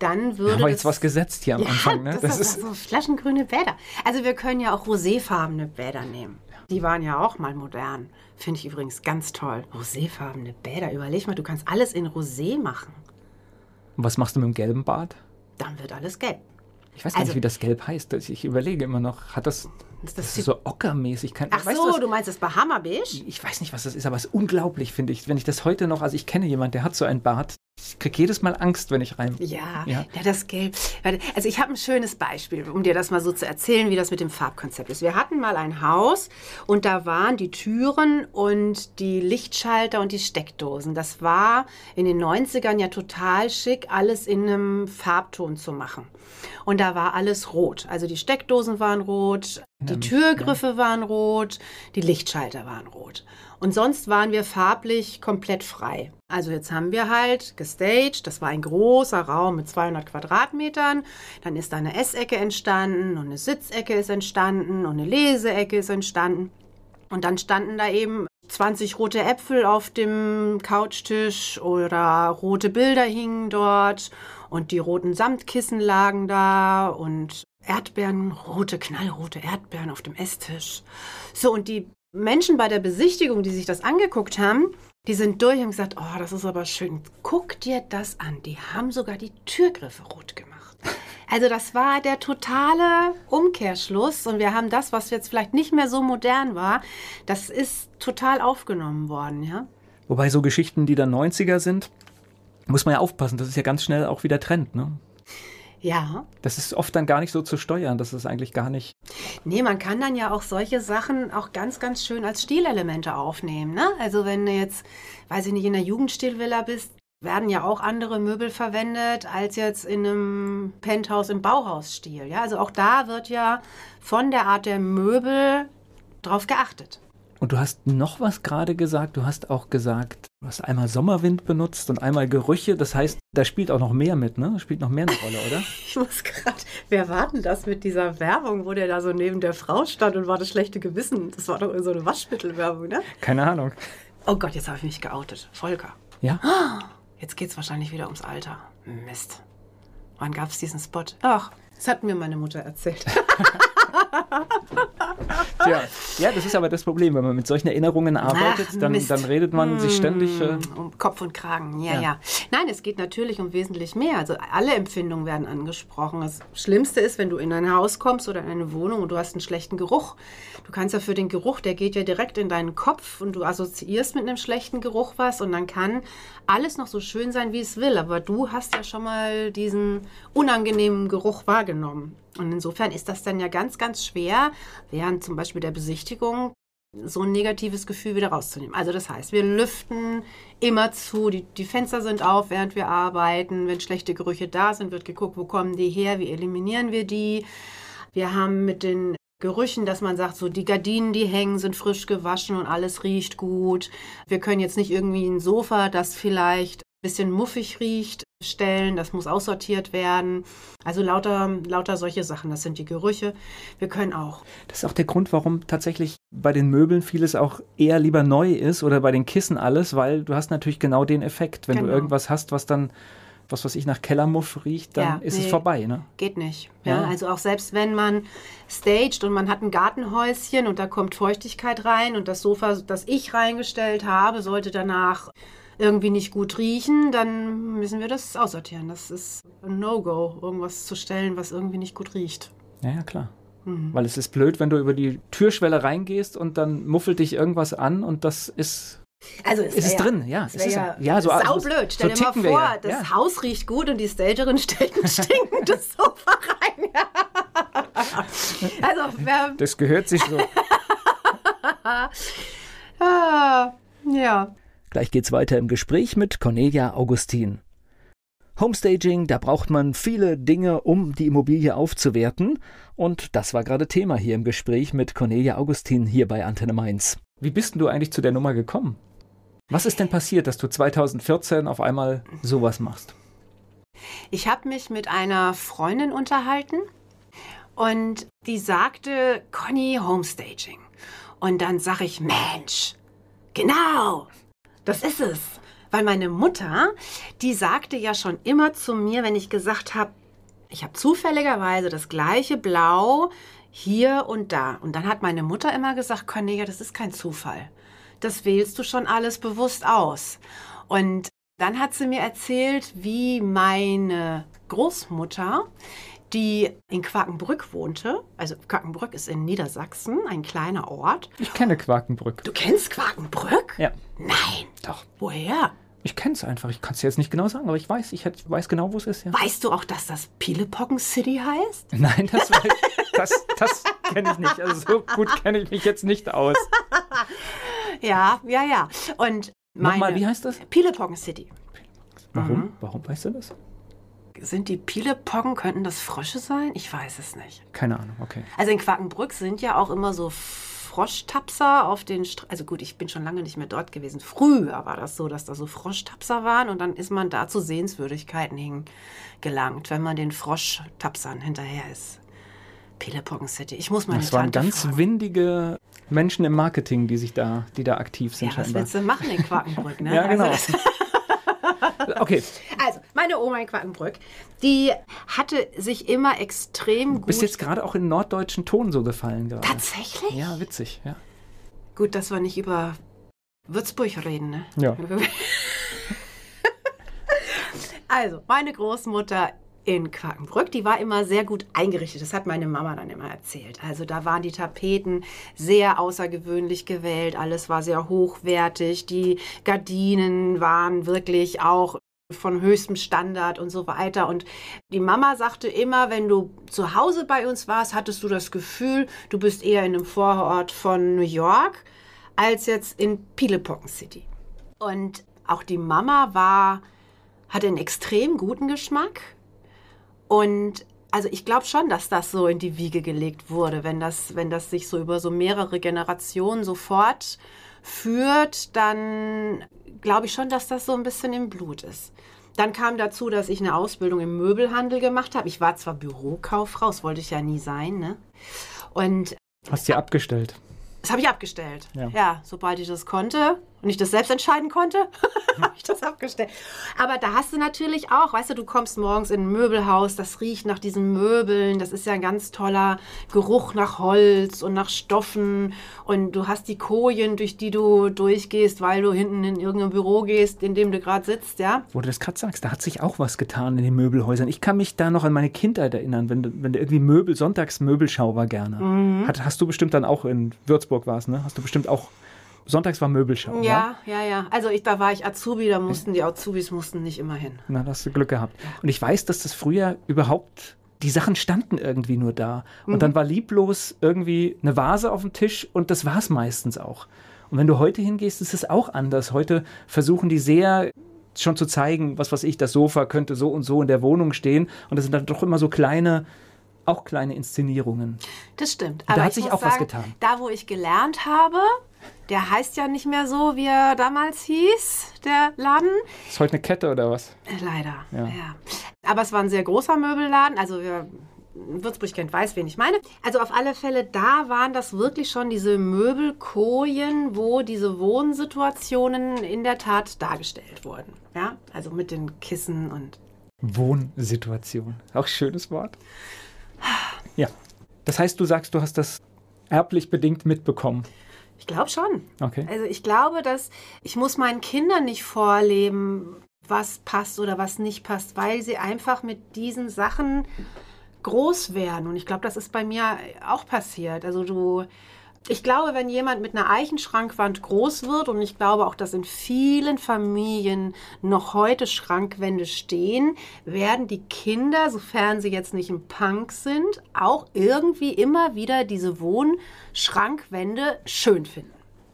dann würde. Aber jetzt was gesetzt hier am ja, Anfang, ne? Das, das ist also flaschengrüne Bäder. Also wir können ja auch roséfarbene Bäder nehmen. Die waren ja auch mal modern. Finde ich übrigens ganz toll. Roséfarbene Bäder. Überleg mal, du kannst alles in Rosé machen. Und was machst du mit dem gelben Bad? Dann wird alles gelb. Ich weiß gar also, nicht, wie das gelb heißt. Ich überlege immer noch. Hat das. Ist das, das ist so ockermäßig. Kann, Ach so, du, du meinst das Bahama-Beige? Ich weiß nicht, was das ist, aber es ist unglaublich, finde ich. Wenn ich das heute noch, also ich kenne jemanden, der hat so ein Bad, ich kriege jedes Mal Angst, wenn ich rein. Ja, ja, ja das Gelb. Also ich habe ein schönes Beispiel, um dir das mal so zu erzählen, wie das mit dem Farbkonzept ist. Wir hatten mal ein Haus und da waren die Türen und die Lichtschalter und die Steckdosen. Das war in den 90ern ja total schick, alles in einem Farbton zu machen. Und da war alles rot. Also die Steckdosen waren rot, die Türgriffe waren rot, die Lichtschalter waren rot. Und sonst waren wir farblich komplett frei. Also jetzt haben wir halt gestaged, das war ein großer Raum mit 200 Quadratmetern. Dann ist da eine Essecke entstanden und eine Sitzecke ist entstanden und eine Leseecke ist entstanden. Und dann standen da eben 20 rote Äpfel auf dem Couchtisch oder rote Bilder hingen dort und die roten Samtkissen lagen da und Erdbeeren, rote, knallrote Erdbeeren auf dem Esstisch. So, und die Menschen bei der Besichtigung, die sich das angeguckt haben, die sind durch und gesagt, oh, das ist aber schön. Guck dir das an. Die haben sogar die Türgriffe rot gemacht. Also das war der totale Umkehrschluss und wir haben das, was jetzt vielleicht nicht mehr so modern war, das ist total aufgenommen worden, ja. Wobei so Geschichten, die dann 90er sind, muss man ja aufpassen, das ist ja ganz schnell auch wieder Trend, ne? Ja. Das ist oft dann gar nicht so zu steuern. Das ist eigentlich gar nicht. Nee, man kann dann ja auch solche Sachen auch ganz, ganz schön als Stilelemente aufnehmen. Ne? Also wenn du jetzt, weiß ich nicht, in der Jugendstilvilla bist, werden ja auch andere Möbel verwendet als jetzt in einem Penthouse im Bauhausstil. Ja? Also auch da wird ja von der Art der Möbel drauf geachtet. Und du hast noch was gerade gesagt. Du hast auch gesagt, du hast einmal Sommerwind benutzt und einmal Gerüche. Das heißt, da spielt auch noch mehr mit, ne? Spielt noch mehr eine Rolle, oder? ich muss gerade. Wer war denn das mit dieser Werbung, wo der da so neben der Frau stand und war das schlechte Gewissen? Das war doch so eine Waschmittelwerbung, ne? Keine Ahnung. Oh Gott, jetzt habe ich mich geoutet. Volker. Ja? Jetzt geht es wahrscheinlich wieder ums Alter. Mist. Wann gab es diesen Spot? Ach, das hat mir meine Mutter erzählt. Tja, ja, das ist aber das Problem, wenn man mit solchen Erinnerungen arbeitet, Ach, dann, dann, redet man sich ständig. Äh, um Kopf und Kragen, ja, ja, ja, Nein, es geht natürlich um wesentlich mehr. Also alle Empfindungen werden angesprochen. Das Schlimmste ist, wenn du in ein Haus kommst oder in eine Wohnung und du hast einen schlechten Geruch. Du kannst ja für den Geruch, der geht ja direkt in deinen Kopf und du assoziierst mit einem schlechten Geruch was und dann kann alles noch so schön sein, wie es will. Aber du hast ja schon mal diesen unangenehmen Geruch wahrgenommen. Und insofern ist das dann ja ganz, ganz schwer, während zum Beispiel der Besichtigung so ein negatives Gefühl wieder rauszunehmen. Also das heißt, wir lüften immer zu, die, die Fenster sind auf, während wir arbeiten. Wenn schlechte Gerüche da sind, wird geguckt, wo kommen die her, wie eliminieren wir die. Wir haben mit den Gerüchen, dass man sagt, so die Gardinen, die hängen, sind frisch gewaschen und alles riecht gut. Wir können jetzt nicht irgendwie ein Sofa, das vielleicht bisschen muffig riecht, stellen, das muss aussortiert werden. Also lauter, lauter solche Sachen, das sind die Gerüche. Wir können auch. Das ist auch der Grund, warum tatsächlich bei den Möbeln vieles auch eher lieber neu ist oder bei den Kissen alles, weil du hast natürlich genau den Effekt. Wenn Genau. du irgendwas hast, was dann, was weiß ich, nach Kellermuff riecht, dann Ja, ist es nee. vorbei, ne? Geht nicht. Ja, Ja. Also auch selbst wenn man staged und man hat ein Gartenhäuschen und da kommt Feuchtigkeit rein und das Sofa, das ich reingestellt habe, sollte danach irgendwie nicht gut riechen, dann müssen wir das aussortieren. Das ist ein No-Go, irgendwas zu stellen, was irgendwie nicht gut riecht. Ja, ja, klar. Mhm. Weil es ist blöd, wenn du über die Türschwelle reingehst und dann muffelt dich irgendwas an und das ist, Also ist es wär drin, ja. Das Es ist, ja, ja, so, saublöd. so Stell dir mal ticken wir vor, ja. das ja. Haus riecht gut und die Stagerin stellt ein stinkendes Sofa rein. also, wer, Das gehört sich so. ah, ja. Gleich geht's weiter im Gespräch mit Cornelia Augustin. Homestaging, da braucht man viele Dinge, um die Immobilie aufzuwerten. Und das war gerade Thema hier im Gespräch mit Cornelia Augustin hier bei Antenne Mainz. Wie bist denn du eigentlich zu der Nummer gekommen? Was ist denn passiert, dass du 2014 auf einmal sowas machst? Ich habe mich mit einer Freundin unterhalten und die sagte, Conny, Homestaging. Und dann sage ich, Mensch, genau, das ist es. Weil meine Mutter, die sagte ja schon immer zu mir, wenn ich gesagt habe, ich habe zufälligerweise das gleiche Blau hier und da. Und dann hat meine Mutter immer gesagt, Cornelia, das ist kein Zufall. Das wählst du schon alles bewusst aus. Und dann hat sie mir erzählt, wie meine Großmutter, die in Quakenbrück wohnte, also Quakenbrück ist in Niedersachsen, ein kleiner Ort. Ich kenne Quakenbrück. Du kennst Quakenbrück? Ja, Nein. doch. Woher? Ich kenne es einfach. Ich kann es jetzt nicht genau sagen, aber ich weiß, ich weiß genau, wo es ist. Ja. Weißt du auch, dass das Pielepocken City heißt? Nein, das, weiß, das, das kenne ich nicht. Also so gut kenne ich mich jetzt nicht aus. Ja, ja, ja. Und meine Nochmal, wie heißt das? Pielepocken City. Warum? Mhm. Warum weißt du das? Sind die Pielepocken, könnten das Frösche sein? Ich weiß es nicht. Keine Ahnung, okay. Also in Quakenbrück sind ja auch immer so Froschtapser auf den Str Also gut, ich bin schon lange nicht mehr dort gewesen. Früher war das so, dass da so Froschtapser waren und dann ist man da zu Sehenswürdigkeiten hin gelangt, wenn man den Froschtapsern hinterher ist. Pielepocken City. Ich muss meine Das waren ganz fragen. windige Menschen im Marketing, die sich da, die da aktiv sind Ja, was scheinbar. willst du machen in Quakenbrück? Ne? Ja, genau. Also, Okay, also, meine Oma in Quakenbrück, die hatte sich immer extrem gut... bist jetzt gerade auch in norddeutschen Ton so gefallen gerade. Tatsächlich? Ja, witzig, ja. Gut, dass wir nicht über Würzburg reden, ne? Ja. Also, meine Großmutter in Quakenbrück, die war immer sehr gut eingerichtet. Das hat meine Mama dann immer erzählt. Also da waren die Tapeten sehr außergewöhnlich gewählt. Alles war sehr hochwertig. Die Gardinen waren wirklich auch von höchstem Standard und so weiter. Und die Mama sagte immer, wenn du zu Hause bei uns warst, hattest du das Gefühl, du bist eher in einem Vorort von New York als jetzt in Pielepocken City. Und auch die Mama war, hatte einen extrem guten Geschmack. Und also ich glaube schon, dass das so in die Wiege gelegt wurde. Wenn das, wenn das sich so über so mehrere Generationen sofort führt, dann glaube ich schon, dass das so ein bisschen im Blut ist. Dann kam dazu, dass ich eine Ausbildung im Möbelhandel gemacht habe. Ich war zwar Bürokauffrau, das wollte ich ja nie sein, ne? Und Hast dir abgestellt. das habe ich abgestellt. Ja. Ja. sobald ich das konnte und ich das selbst entscheiden konnte, habe ich das abgestellt. Aber da hast du natürlich auch, weißt du, du kommst morgens in ein Möbelhaus, das riecht nach diesen Möbeln, das ist ja ein ganz toller Geruch nach Holz und nach Stoffen und du hast die Kojen, durch die du durchgehst, weil du hinten in irgendein Büro gehst, in dem du gerade sitzt, ja. Wo du das gerade sagst, da hat sich auch was getan in den Möbelhäusern. Ich kann mich da noch an meine Kindheit erinnern, wenn, du- wenn du irgendwie Möbel, Sonntagsmöbelschau war gerne. Mhm. Hat, hast du bestimmt dann auch in Würzburg warst, ne? Hast du bestimmt auch, Sonntags war Möbelschau, Ja, ja, ja. Also ich, da war ich Azubi, da mussten die Azubis mussten nicht immer hin. Na, da hast du Glück gehabt. Und ich weiß, dass das früher überhaupt, die Sachen standen irgendwie nur da. Und dann war lieblos irgendwie eine Vase auf dem Tisch und das war es meistens auch. Und wenn du heute hingehst, ist es auch anders. Heute versuchen die sehr schon zu zeigen, was weiß ich, das Sofa könnte so und so in der Wohnung stehen. Und das sind dann doch immer so kleine, auch kleine Inszenierungen. Das stimmt. da hat ich sich auch was sagen, getan. Da, wo ich gelernt habe, Der heißt ja nicht mehr so, wie er damals hieß, der Laden. Ist heute eine Kette oder was? Äh, Leider, Ja. ja. Aber es war ein sehr großer Möbelladen. Also wer Würzburg kennt, weiß, wen ich meine. Also auf alle Fälle, da waren das wirklich schon diese Möbelkojen, wo diese Wohnsituationen in der Tat dargestellt wurden. Ja, also mit den Kissen und Wohnsituation. Auch schönes Wort. Ja. Das heißt, du sagst, du hast das erblich bedingt mitbekommen. Ich glaube schon. Okay. Also ich glaube, dass ich muss meinen Kindern nicht vorleben, was passt oder was nicht passt, weil sie einfach mit diesen Sachen groß werden. Und ich glaube, das ist bei mir auch passiert. Also du, ich glaube, wenn jemand mit einer Eichenschrankwand groß wird, und ich glaube auch, dass in vielen Familien noch heute Schrankwände stehen, werden die Kinder, sofern sie jetzt nicht im Punk sind, auch irgendwie immer wieder diese Wohnschrankwände schön finden.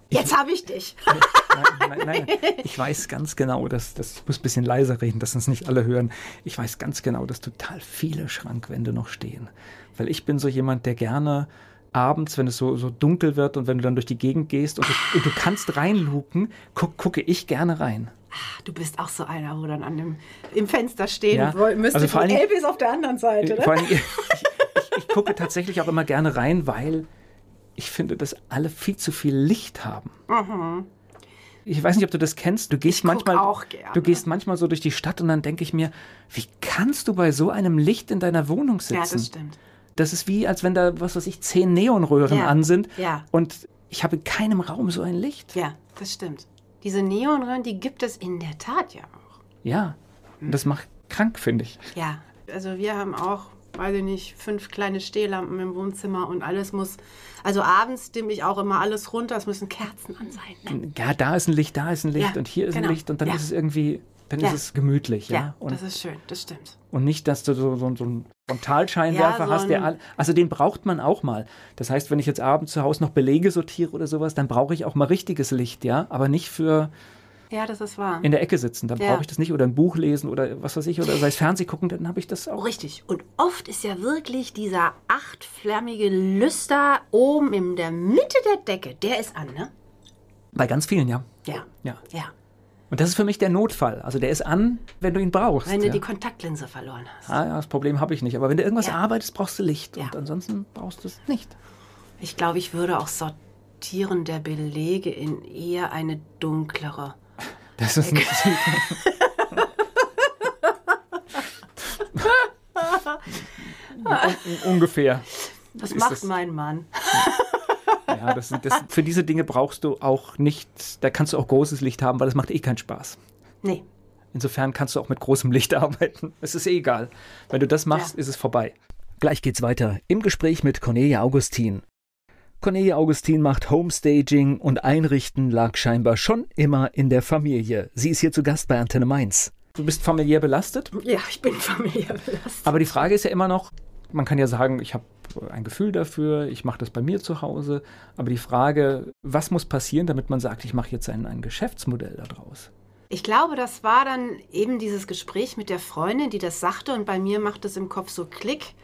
Jetzt habe ich dich. Nein, nein, nein. Ich weiß ganz genau, dass, dass ich muss ein bisschen leiser reden, dass uns nicht alle hören. Ich weiß ganz genau, dass total viele Schrankwände noch stehen. Weil ich bin so jemand, der gerne abends, wenn es so, so dunkel wird und wenn du dann durch die Gegend gehst und du, und du kannst reinluken, guck, gucke ich gerne rein. Du bist auch so einer, wo dann an dem, im Fenster stehen Ja. müsste. Also vor Dingen- Elbe ist auf der anderen Seite, ne? Vor allem, ich, ich, ich gucke tatsächlich auch immer gerne rein, weil ich finde, dass alle viel zu viel Licht haben. Ich weiß nicht, ob du das kennst. Du gehst Mhm. guck manchmal, auch gerne. du gehst manchmal so durch die Stadt und dann denke ich mir, wie kannst du bei so einem Licht in deiner Wohnung sitzen? Ja, das stimmt. Das ist wie, als wenn da, was weiß ich, zehn Neonröhren Ja. an sind. Ja. Und ich habe in keinem Raum so ein Licht. Ja, das stimmt. Diese Neonröhren, die gibt es in der Tat ja auch. Ja. Und das macht krank, finde ich. Ja, also wir haben auch, weiß ich nicht, fünf kleine Stehlampen im Wohnzimmer und alles muss, also abends dimme ich auch immer alles runter, es müssen Kerzen an sein. Ne? Ja, da ist ein Licht, da ist ein Licht Ja, und hier ist genau. ein Licht und dann Ja. ist es irgendwie, dann Ja. ist es gemütlich. Ja. Ja, und das ist schön, das stimmt. Und nicht, dass du so, so, so einen Frontalscheinwerfer Ja, so hast, der also den braucht man auch mal. Das heißt, wenn ich jetzt abends zu Hause noch Belege sortiere oder sowas, dann brauche ich auch mal richtiges Licht, ja, aber nicht für Ja, das ist wahr. in der Ecke sitzen. Dann Ja. brauche ich das nicht oder ein Buch lesen oder was weiß ich oder sei es Fernseh gucken, dann habe ich das auch. Richtig. Und oft ist ja wirklich dieser achtflammige Lüster oben in der Mitte der Decke, der ist an, ne? Bei ganz vielen, ja. Ja. Ja. Ja. Und das ist für mich der Notfall. Also der ist an, wenn du ihn brauchst. Wenn du ja. die Kontaktlinse verloren hast. ah, ja, das Problem habe ich nicht. Aber wenn du irgendwas Ja. arbeitest, brauchst du Licht. Ja. Und ansonsten brauchst du es nicht. Ich glaube, ich würde auch Sortieren der Belege in eher eine dunklere. Das ist nicht. Un ungefähr. Das macht das- mein Mann. Ja, das, das, für diese Dinge brauchst du auch nicht, da kannst du auch großes Licht haben, weil das macht eh keinen Spaß. Nee. Insofern kannst du auch mit großem Licht arbeiten. Es ist eh egal. Wenn du das machst, Ja. ist es vorbei. Gleich geht's weiter im Gespräch mit Cornelia Augustin. Cornelia Augustin macht Homestaging und Einrichten lag scheinbar schon immer in der Familie. Sie ist hier zu Gast bei Antenne Mainz. Du bist familiär belastet, Ja, ich bin familiär belastet. aber die Frage ist ja immer noch, man kann ja sagen, ich habe ein Gefühl dafür, ich mache das bei mir zu Hause, aber die Frage, was muss passieren, damit man sagt, ich mache jetzt ein, ein Geschäftsmodell daraus? Ich glaube, das war dann eben dieses Gespräch mit der Freundin, die das sagte und bei mir macht es im Kopf so Klick.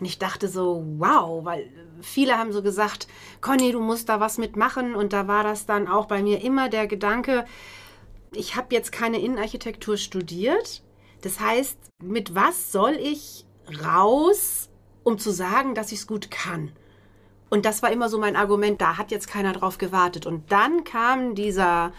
Und ich dachte so, wow, weil viele haben so gesagt, Conny, du musst da was mitmachen. Und da war das dann auch bei mir immer der Gedanke, ich habe jetzt keine Innenarchitektur studiert. Das heißt, mit was soll ich raus, um zu sagen, dass ich es gut kann? Und das war immer so mein Argument, da hat jetzt keiner drauf gewartet. Und dann kam dieser,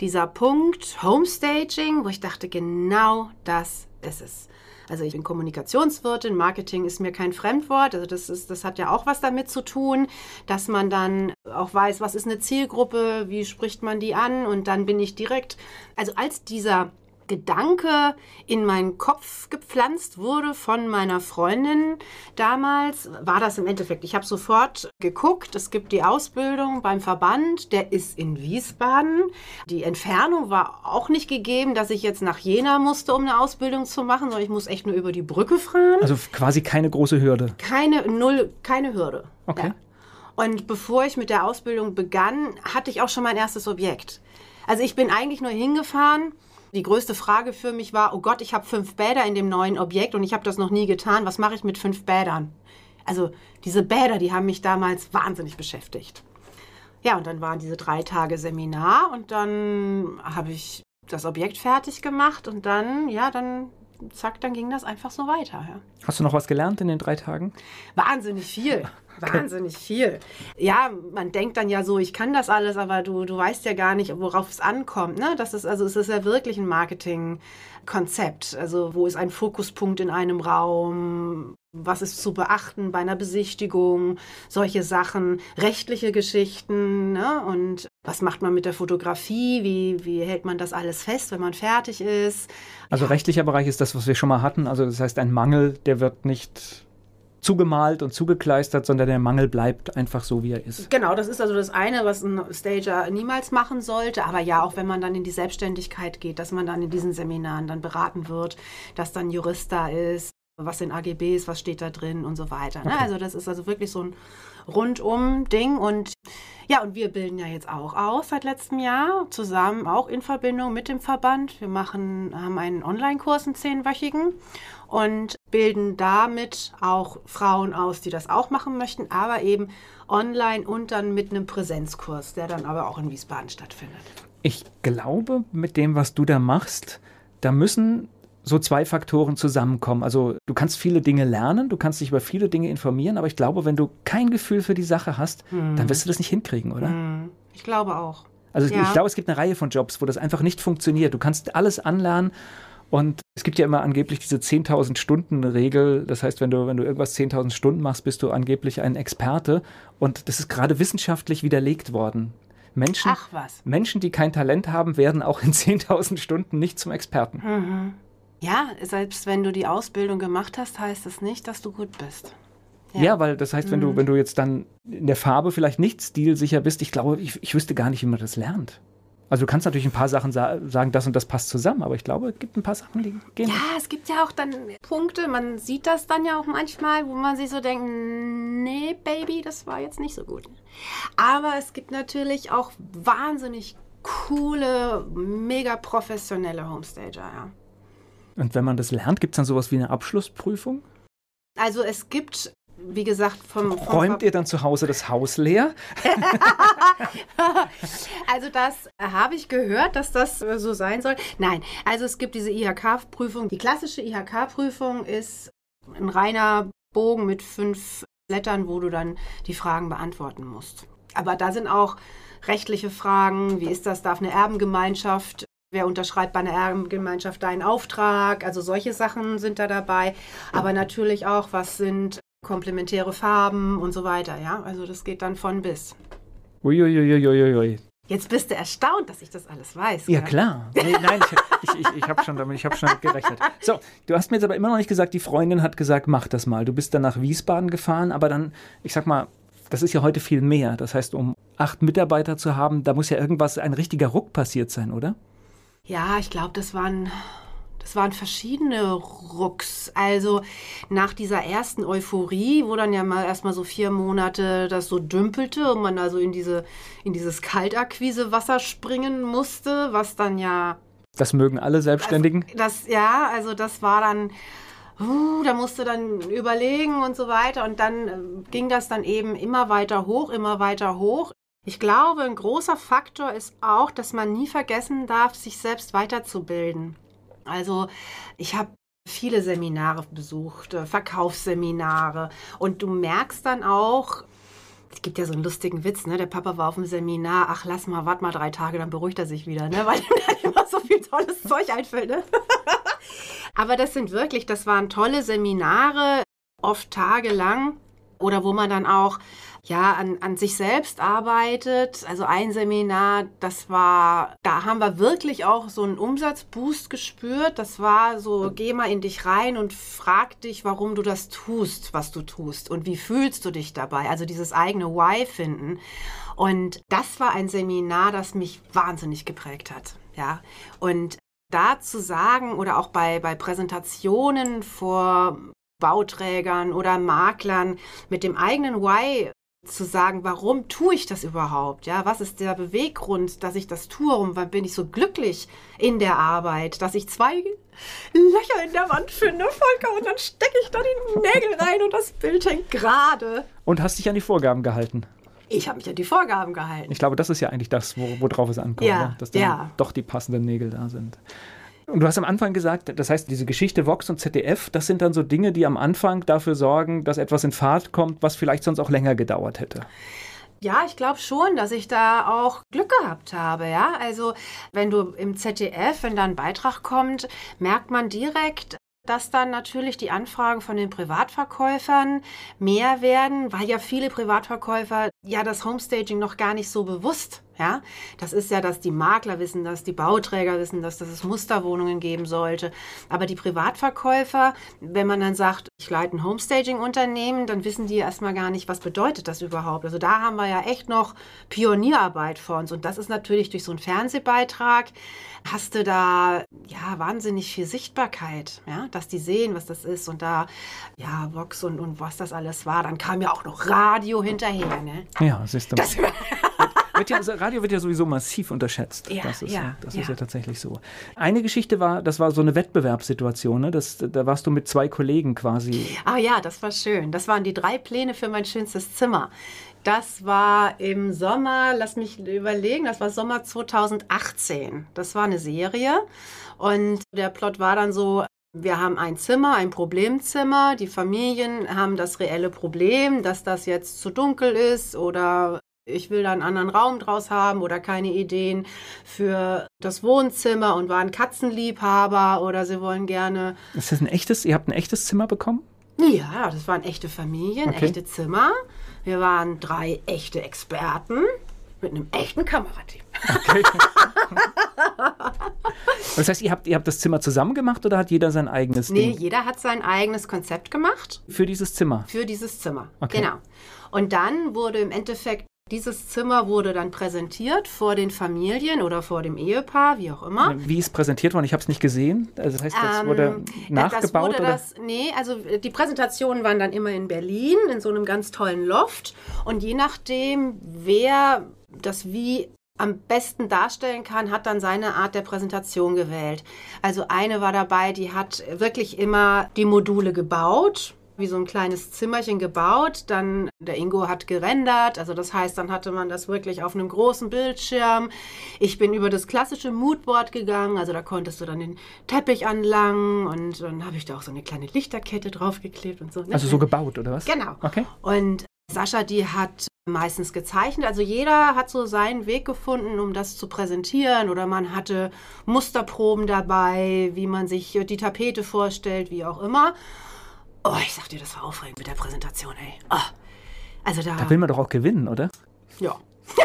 dieser Punkt Homestaging, wo ich dachte, genau das ist es. Also ich bin Kommunikationswirtin, Marketing ist mir kein Fremdwort. Also das, ist, das hat ja auch was damit zu tun, dass man dann auch weiß, was ist eine Zielgruppe, wie spricht man die an und dann bin ich direkt, also als dieser Gedanke in meinen Kopf gepflanzt wurde von meiner Freundin damals, war das im Endeffekt. Ich habe sofort geguckt, es gibt die Ausbildung beim Verband, der ist in Wiesbaden. Die Entfernung war auch nicht gegeben, dass ich jetzt nach Jena musste, um eine Ausbildung zu machen, sondern ich muss echt nur über die Brücke fahren. Also quasi keine große Hürde. Keine, null, keine Hürde. Okay. Ja. Und bevor ich mit der Ausbildung begann, hatte ich auch schon mein erstes Objekt. Also ich bin eigentlich nur hingefahren. Die größte Frage für mich war, oh Gott, ich habe fünf Bäder in dem neuen Objekt und ich habe das noch nie getan. Was mache ich mit fünf Bädern? Also diese Bäder, die haben mich damals wahnsinnig beschäftigt. Ja, und dann waren diese drei Tage Seminar und dann habe ich das Objekt fertig gemacht und dann, ja, dann zack, dann ging das einfach so weiter. Ja. Hast du noch was gelernt in den drei Tagen? Wahnsinnig viel. Wahnsinnig viel. Ja, man denkt dann ja so, ich kann das alles, aber du, du weißt ja gar nicht, worauf es ankommt. Ne? Das ist, also es ist ja wirklich ein Marketingkonzept. Also wo ist ein Fokuspunkt in einem Raum? Was ist zu beachten bei einer Besichtigung? Solche Sachen, rechtliche Geschichten ne? und was macht man mit der Fotografie? Wie, wie hält man das alles fest, wenn man fertig ist? Also rechtlicher Bereich ist das, was wir schon mal hatten. Also das heißt, ein Mangel, der wird nicht zugemalt und zugekleistert, sondern der Mangel bleibt einfach so, wie er ist. Genau, das ist also das eine, was ein Stager niemals machen sollte. Aber ja, auch wenn man dann in die Selbstständigkeit geht, dass man dann in diesen Seminaren dann beraten wird, dass dann Jurist da ist, was sind AGBs, was steht da drin und so weiter. Ne? Okay. Also das ist also wirklich so ein rundum Ding und ja, und wir bilden ja jetzt auch aus seit letztem Jahr, zusammen auch in Verbindung mit dem Verband. Wir machen, haben einen Online-Kurs, einen zehnwöchigen und bilden damit auch Frauen aus, die das auch machen möchten, aber eben online und dann mit einem Präsenzkurs, der dann aber auch in Wiesbaden stattfindet. Ich glaube, mit dem, was du da machst, da müssen so zwei Faktoren zusammenkommen. Also du kannst viele Dinge lernen, du kannst dich über viele Dinge informieren, aber ich glaube, wenn du kein Gefühl für die Sache hast, hm. dann wirst du das nicht hinkriegen, oder? Hm. Ich glaube auch. Also ja. ich glaube, es gibt eine Reihe von Jobs, wo das einfach nicht funktioniert. Du kannst alles anlernen und es gibt ja immer angeblich diese 10.000 Stunden Regel. Das heißt, wenn du, wenn du irgendwas 10.000 Stunden machst, bist du angeblich ein Experte. Und das ist gerade wissenschaftlich widerlegt worden. Menschen, Menschen, die kein Talent haben, werden auch in 10.000 Stunden nicht zum Experten. Mhm. Ja, selbst wenn du die Ausbildung gemacht hast, heißt das nicht, dass du gut bist. Ja, ja weil das heißt, wenn mhm. du, wenn du jetzt dann in der Farbe vielleicht nicht stilsicher bist, ich glaube, ich, ich wüsste gar nicht, wie man das lernt. Also du kannst natürlich ein paar Sachen sa sagen, das und das passt zusammen, aber ich glaube, es gibt ein paar Sachen, die gehen. Ja, es gibt ja auch dann Punkte, man sieht das dann ja auch manchmal, wo man sich so denkt, nee, Baby, das war jetzt nicht so gut. Aber es gibt natürlich auch wahnsinnig coole, mega professionelle Homestager, ja. Und wenn man das lernt, gibt es dann sowas wie eine Abschlussprüfung? Also es gibt, wie gesagt, vom... vom Räumt ihr dann zu Hause das Haus leer? also das habe ich gehört, dass das so sein soll. Nein, also es gibt diese IHK-Prüfung. Die klassische IHK-Prüfung ist ein reiner Bogen mit fünf Blättern, wo du dann die Fragen beantworten musst. Aber da sind auch rechtliche Fragen, wie ist das, darf eine Erbengemeinschaft Wer unterschreibt bei einer Erbengemeinschaft deinen Auftrag? Also solche Sachen sind da dabei. Aber natürlich auch, was sind komplementäre Farben und so weiter. Ja, also das geht dann von bis. Uiuiuiuiui. Jetzt bist du erstaunt, dass ich das alles weiß. Ja, gell? klar. Nee, nein, ich, ich, ich, ich habe schon damit, ich habe schon damit gerechnet. So, du hast mir jetzt aber immer noch nicht gesagt, die Freundin hat gesagt, mach das mal. Du bist dann nach Wiesbaden gefahren, aber dann, ich sag mal, das ist ja heute viel mehr. Das heißt, um acht Mitarbeiter zu haben, da muss ja irgendwas, ein richtiger Ruck passiert sein, oder? Ja, ich glaube, das waren das waren verschiedene Rucks. Also nach dieser ersten Euphorie, wo dann ja mal erstmal so vier Monate das so dümpelte und man also in diese in dieses Kaltakquise-Wasser springen musste, was dann ja das mögen alle Selbstständigen. Das, das ja, also das war dann uh, da musste dann überlegen und so weiter und dann äh, ging das dann eben immer weiter hoch, immer weiter hoch. Ich glaube, ein großer Faktor ist auch, dass man nie vergessen darf, sich selbst weiterzubilden. Also ich habe viele Seminare besucht, äh, Verkaufsseminare und du merkst dann auch, es gibt ja so einen lustigen Witz, ne? Der Papa war auf dem Seminar, ach lass mal, warte mal drei Tage, dann beruhigt er sich wieder, ne? Weil ihm dann immer so viel tolles Zeug einfällt, ne? Aber das sind wirklich, das waren tolle Seminare, oft tagelang oder wo man dann auch ja, an, an sich selbst arbeitet. Also ein Seminar, das war, da haben wir wirklich auch so einen Umsatzboost gespürt. Das war so, geh mal in dich rein und frag dich, warum du das tust, was du tust und wie fühlst du dich dabei. Also dieses eigene Why finden. Und das war ein Seminar, das mich wahnsinnig geprägt hat. Ja, und da zu sagen oder auch bei, bei Präsentationen vor Bauträgern oder Maklern mit dem eigenen Why zu sagen, warum tue ich das überhaupt? Ja, was ist der Beweggrund, dass ich das tue? Warum bin ich so glücklich in der Arbeit, dass ich zwei Löcher in der Wand finde, Volker, und dann stecke ich da die Nägel rein und das Bild hängt gerade. Und hast dich an die Vorgaben gehalten? Ich habe mich an die Vorgaben gehalten. Ich glaube, das ist ja eigentlich das, wo- worauf es ankommt, Ja, ne? dass dann ja. doch die passenden Nägel da sind. Und du hast am Anfang gesagt, das heißt, diese Geschichte Vox und ZDF, das sind dann so Dinge, die am Anfang dafür sorgen, dass etwas in Fahrt kommt, was vielleicht sonst auch länger gedauert hätte. Ja, ich glaube schon, dass ich da auch Glück gehabt habe, ja. Also, wenn du im ZDF, wenn da ein Beitrag kommt, merkt man direkt, dass dann natürlich die Anfragen von den Privatverkäufern mehr werden, weil ja viele Privatverkäufer ja das Homestaging noch gar nicht so bewusst, ja. Das ist ja, dass die Makler wissen, dass die Bauträger wissen, dass, dass es Musterwohnungen geben sollte. Aber die Privatverkäufer, wenn man dann sagt, ich leite ein Homestaging-Unternehmen, dann wissen die erstmal gar nicht, was bedeutet das überhaupt. Also da haben wir ja echt noch Pionierarbeit vor uns. Und das ist natürlich durch so einen Fernsehbeitrag, hast du da ja wahnsinnig viel Sichtbarkeit, ja, dass die sehen, was das ist und da ja Vox und, und was das alles war. Dann kam ja auch noch Radio hinterher, ne? Ja, siehst du. Das, wird ja, also Radio wird ja sowieso massiv unterschätzt. Ja, das ist ja, das ja. ist ja tatsächlich so. Eine Geschichte war, das war so eine Wettbewerbssituation, ne? Das, da warst du mit zwei Kollegen quasi. Ah ja, das war schön. Das waren die drei Pläne für mein schönstes Zimmer. Das war im Sommer, lass mich überlegen, das war Sommer 2018. Das war eine Serie und der Plot war dann so, wir haben ein Zimmer, ein Problemzimmer. Die Familien haben das reelle Problem, dass das jetzt zu dunkel ist oder ich will da einen anderen Raum draus haben oder keine Ideen für das Wohnzimmer und waren Katzenliebhaber oder sie wollen gerne Ist das ein echtes, ihr habt ein echtes Zimmer bekommen? ja, das waren echte Familien, Okay. echte Zimmer. Wir waren drei echte Experten mit einem echten Kamerateam. Das heißt, ihr habt, ihr habt das Zimmer zusammen gemacht oder hat jeder sein eigenes Nee, Ding jeder hat sein eigenes Konzept gemacht für dieses Zimmer? für dieses Zimmer. Okay. Genau. Und dann wurde im Endeffekt dieses Zimmer wurde dann präsentiert vor den Familien oder vor dem Ehepaar, wie auch immer. Wie ist präsentiert worden? Ich habe es nicht gesehen. Also das heißt, das Ähm, wurde nachgebaut das wurde oder? das, nee, also die Präsentationen waren dann immer in Berlin, in so einem ganz tollen Loft. Und je nachdem, wer das wie am besten darstellen kann, hat dann seine Art der Präsentation gewählt. Also eine war dabei, die hat wirklich immer die Module gebaut, wie so ein kleines Zimmerchen gebaut. Dann der Ingo hat gerendert, also das heißt, dann hatte man das wirklich auf einem großen Bildschirm. Ich bin über das klassische Moodboard gegangen, also da konntest du dann den Teppich anlangen und dann habe ich da auch so eine kleine Lichterkette draufgeklebt und so. ne? Also so gebaut oder was? Genau. Okay. Und Sascha, die hat meistens gezeichnet. Also jeder hat so seinen Weg gefunden, um das zu präsentieren. Oder man hatte Musterproben dabei, wie man sich die Tapete vorstellt, wie auch immer. Oh, ich sag dir, das war aufregend mit der Präsentation, ey. Oh. Also da, Da will man doch auch gewinnen, oder? ja.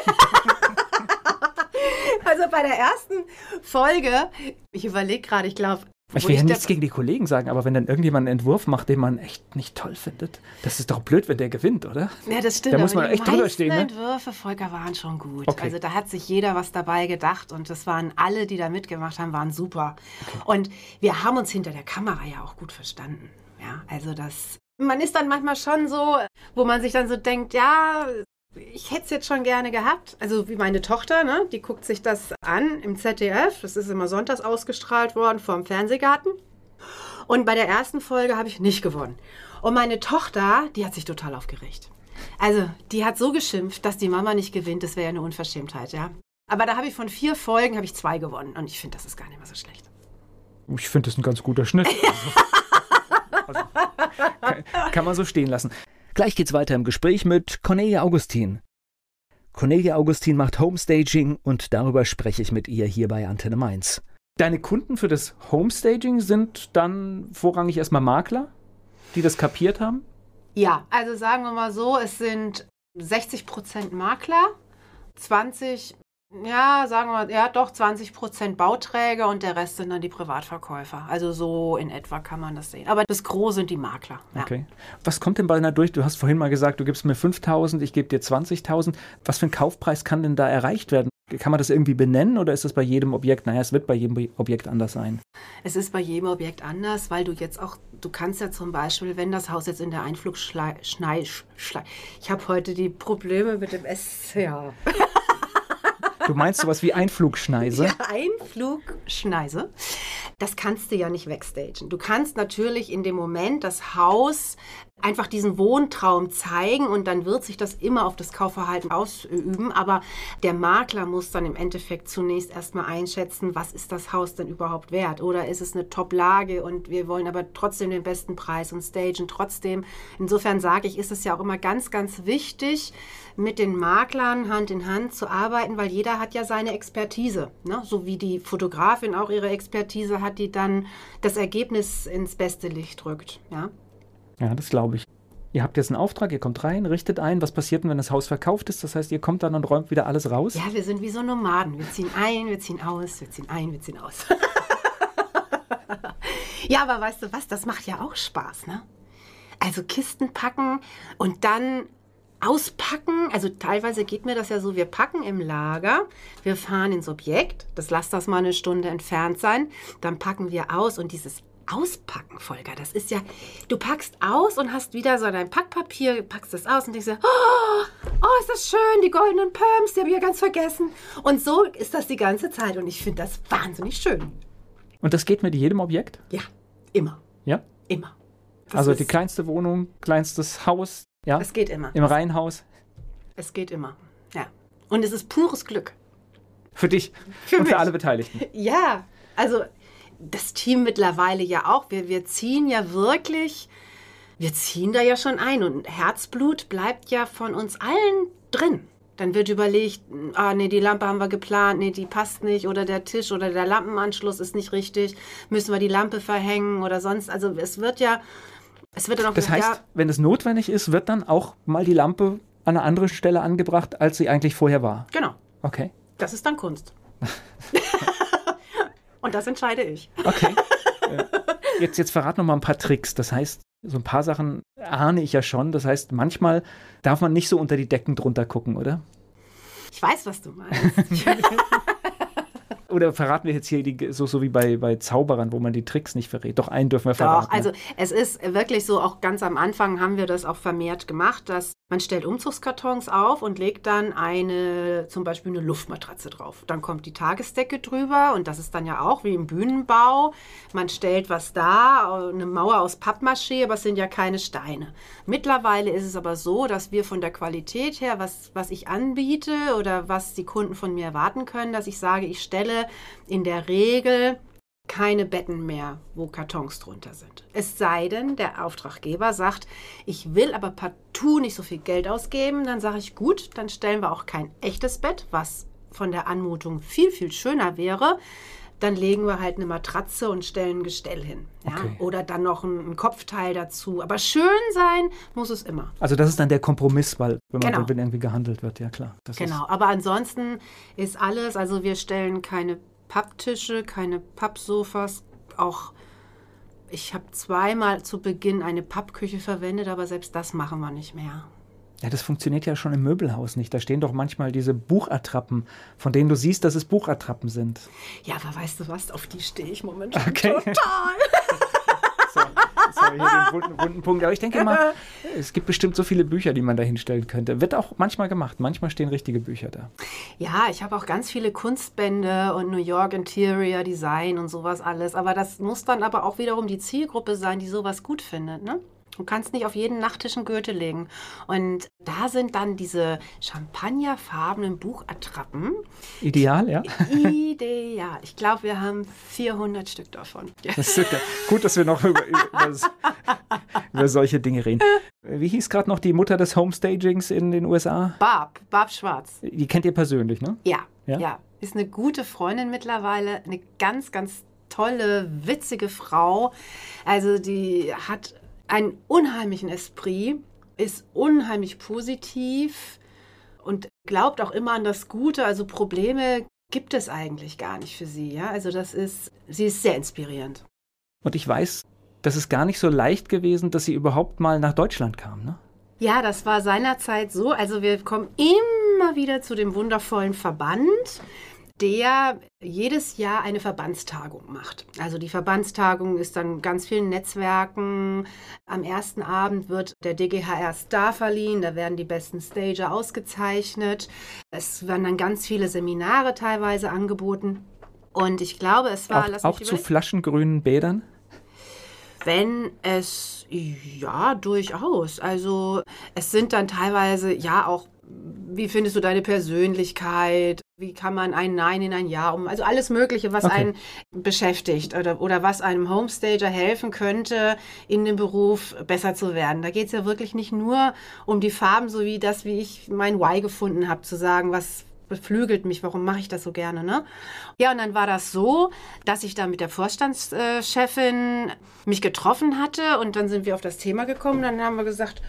also bei der ersten Folge, ich überlege gerade, ich glaube, Ich will ja nichts gegen die Kollegen sagen, aber wenn dann irgendjemand einen Entwurf macht, den man echt nicht toll findet, das ist doch blöd, wenn der gewinnt, oder? Ja, das stimmt. Da muss man die echt drüber stehen, ne? Entwürfe, Volker, waren schon gut. Okay. Also da hat sich jeder was dabei gedacht und das waren alle, die da mitgemacht haben, waren super. Und wir haben uns hinter der Kamera ja auch gut verstanden. Ja, also das, man ist dann manchmal schon so, wo man sich dann so denkt, ja, ich hätte es jetzt schon gerne gehabt. Also wie meine Tochter, ne? die guckt sich das an im ZDF. Das ist immer sonntags ausgestrahlt worden vor dem Fernsehgarten. Und bei der ersten Folge habe ich nicht gewonnen. Und meine Tochter, die hat sich total aufgeregt. Also, die hat so geschimpft, dass die Mama nicht gewinnt. Das wäre ja eine Unverschämtheit, ja. Aber da habe ich von vier Folgen habe ich zwei gewonnen. Und ich finde, das ist gar nicht mehr so schlecht. Ich finde das ein ganz guter Schnitt. Kann, kann man so stehen lassen. Gleich geht's weiter im Gespräch mit Cornelia Augustin. Cornelia Augustin macht Homestaging und darüber spreche ich mit ihr hier bei Antenne Mainz. Deine Kunden für das Homestaging sind dann vorrangig erstmal Makler, die das kapiert haben? Ja, also sagen wir mal so, es sind 60 Prozent Makler, 20, ja, sagen wir, ja doch, 20 Prozent Bauträger und der Rest sind dann die Privatverkäufer. Also so in etwa kann man das sehen. Aber das Gros sind die Makler. Ja. Okay. Was kommt denn bei einer durch? Du hast vorhin mal gesagt, du gibst mir 5000, ich gebe dir 20.000. Was für ein Kaufpreis kann denn da erreicht werden? Kann man das irgendwie benennen oder ist das bei jedem Objekt? Naja, es wird bei jedem Objekt anders sein. Es ist bei jedem Objekt anders, weil du jetzt auch, du kannst ja zum Beispiel, wenn das Haus jetzt in der Einflugschlei, Schnei, Schlei, ich habe heute die Probleme mit dem S, ja. Du meinst sowas wie Einflugschneise? Ja, Einflugschneise. Das kannst du ja nicht wegstagen. Du kannst natürlich in dem Moment das Haus einfach diesen Wohntraum zeigen und dann wird sich das immer auf das Kaufverhalten ausüben. Aber der Makler muss dann im Endeffekt zunächst erstmal einschätzen, was ist das Haus denn überhaupt wert? Oder ist es eine Top-Lage und wir wollen aber trotzdem den besten Preis und stagen trotzdem. Insofern sage ich, ist es ja auch immer ganz, ganz wichtig, mit den Maklern Hand in Hand zu arbeiten, weil jeder hat ja seine Expertise. Ne? So wie die Fotografin auch ihre Expertise hat, die dann das Ergebnis ins beste Licht drückt. Ja? Ja, das glaube ich. Ihr habt jetzt einen Auftrag, ihr kommt rein, richtet ein. Was passiert denn, wenn das Haus verkauft ist? Das heißt, ihr kommt dann und räumt wieder alles raus? Ja, wir sind wie so Nomaden. Wir ziehen ein, wir ziehen aus, wir ziehen ein, wir ziehen aus. ja, aber weißt du was? Das macht ja auch Spaß, ne? Also Kisten packen und dann auspacken. Also teilweise geht mir das ja so, wir packen im Lager, wir fahren ins Objekt, das lasst das mal eine Stunde entfernt sein, dann packen wir aus und dieses Auspacken, Volker, das ist ja, du packst aus und hast wieder so dein Packpapier, packst das aus und denkst dir, oh, oh, ist das schön, die goldenen Perms, die habe ich ja ganz vergessen. Und so ist das die ganze Zeit und ich finde das wahnsinnig schön. Und das geht mit jedem Objekt? Ja, immer. Ja? Immer. Das also die kleinste Wohnung, kleinstes Haus, ja? Es geht immer. Im Reihenhaus. Es geht immer. Ja. Und es ist pures Glück. Für dich Für und mich. für alle Beteiligten. Ja, also das Team mittlerweile ja auch. Wir, wir ziehen ja wirklich, wir ziehen da ja schon ein und Herzblut bleibt ja von uns allen drin. Dann wird überlegt, ah nee, die Lampe haben wir geplant, nee, die passt nicht oder der Tisch oder der Lampenanschluss ist nicht richtig, müssen wir die Lampe verhängen oder sonst. Also es wird ja, es wird dann auch Das heißt, wenn es notwendig ist, wird dann auch mal die Lampe an einer anderen Stelle angebracht, als sie eigentlich vorher war. ja, genau, Okay. das ist dann Kunst. und das entscheide ich. Okay. Jetzt, jetzt verrat noch mal ein paar Tricks. Das heißt, so ein paar Sachen ahne ich ja schon. Das heißt, manchmal darf man nicht so unter die Decken drunter gucken, oder? Ich weiß, was du meinst. Oder verraten wir jetzt hier die, so, so wie bei, bei Zauberern, wo man die Tricks nicht verrät? Doch, einen dürfen wir verraten. Doch, also es ist wirklich so, auch ganz am Anfang haben wir das auch vermehrt gemacht, dass man stellt Umzugskartons auf und legt dann eine, zum Beispiel eine Luftmatratze drauf. Dann kommt die Tagesdecke drüber und das ist dann ja auch wie im Bühnenbau. Man stellt was da, eine Mauer aus Pappmaché, aber es sind ja keine Steine. Mittlerweile ist es aber so, dass wir von der Qualität her, was, was ich anbiete oder was die Kunden von mir erwarten können, dass ich sage, ich stelle in der Regel keine Betten mehr, wo Kartons drunter sind. Es sei denn, der Auftraggeber sagt, ich will aber partout nicht so viel Geld ausgeben, dann sage ich, gut, dann stellen wir auch kein echtes Bett, was von der Anmutung viel, viel schöner wäre. Dann legen wir halt eine Matratze und stellen ein Gestell hin. Ja? Okay. Oder dann noch ein, ein Kopfteil dazu. Aber schön sein muss es immer. Also das ist dann der Kompromiss, weil wenn, man, Genau. wenn irgendwie gehandelt wird, ja klar. Das Genau, aber ansonsten ist alles, also wir stellen keine Papptische, keine Pappsofas, auch ich habe zweimal zu Beginn eine Pappküche verwendet, aber selbst das machen wir nicht mehr. Ja, das funktioniert ja schon im Möbelhaus nicht. Da stehen doch manchmal diese Buchattrappen, von denen du siehst, dass es Buchattrappen sind. Ja, aber weißt du was, auf die stehe ich momentan Okay. total. So, das war hier den wunden, wunden Punkt. Aber ich denke mal, es gibt bestimmt so viele Bücher, die man da hinstellen könnte. Wird auch manchmal gemacht. Manchmal stehen richtige Bücher da. Ja, ich habe auch ganz viele Kunstbände und New York Interior Design und sowas alles. Aber das muss dann aber auch wiederum die Zielgruppe sein, die sowas gut findet. Ne? Du kannst nicht auf jeden Nachttisch einen Gürtel legen. Und da sind dann diese champagnerfarbenen Buchattrappen Ideal, ja. ideal. Ich glaube, wir haben 400 Stück davon. Das gut, dass wir noch über, über, über solche Dinge reden. Wie hieß gerade noch die Mutter des Homestagings in den USA? Barb, Barb Schwarz. Die kennt ihr persönlich, ne? Ja, Ja? ja, Ist eine gute Freundin mittlerweile, eine ganz, ganz tolle, witzige Frau. Also die hat einen unheimlichen Esprit, ist unheimlich positiv und glaubt auch immer an das Gute. Also Probleme gibt es eigentlich gar nicht für sie. Ja, also das ist, sie ist sehr inspirierend. Und ich weiß, das ist gar nicht so leicht gewesen, dass sie überhaupt mal nach Deutschland kam, ne? Ja, das war seinerzeit so. Also wir kommen immer wieder zu dem wundervollen Verband, der jedes Jahr eine Verbandstagung macht. Also die Verbandstagung ist dann ganz vielen Netzwerken. Am ersten Abend wird der DGHR Star verliehen, da werden die besten Stager ausgezeichnet. Es werden dann ganz viele Seminare teilweise angeboten. Und ich glaube, es war, Auch, auch zu flaschengrünen Bädern? wenn es, ja, durchaus. Also es sind dann teilweise ja auch wie findest du deine Persönlichkeit? Wie kann man ein Nein in ein Ja um? Also alles Mögliche, was okay. einen beschäftigt oder, oder was einem Homestager helfen könnte, in dem Beruf besser zu werden. Da geht es ja wirklich nicht nur um die Farben, so wie das, wie ich mein Why gefunden habe, zu sagen, was beflügelt mich, warum mache ich das so gerne, ne? Ja, und dann war das so, dass ich da mit der Vorstandschefin mich getroffen hatte und dann sind wir auf das Thema gekommen. Dann haben wir gesagt,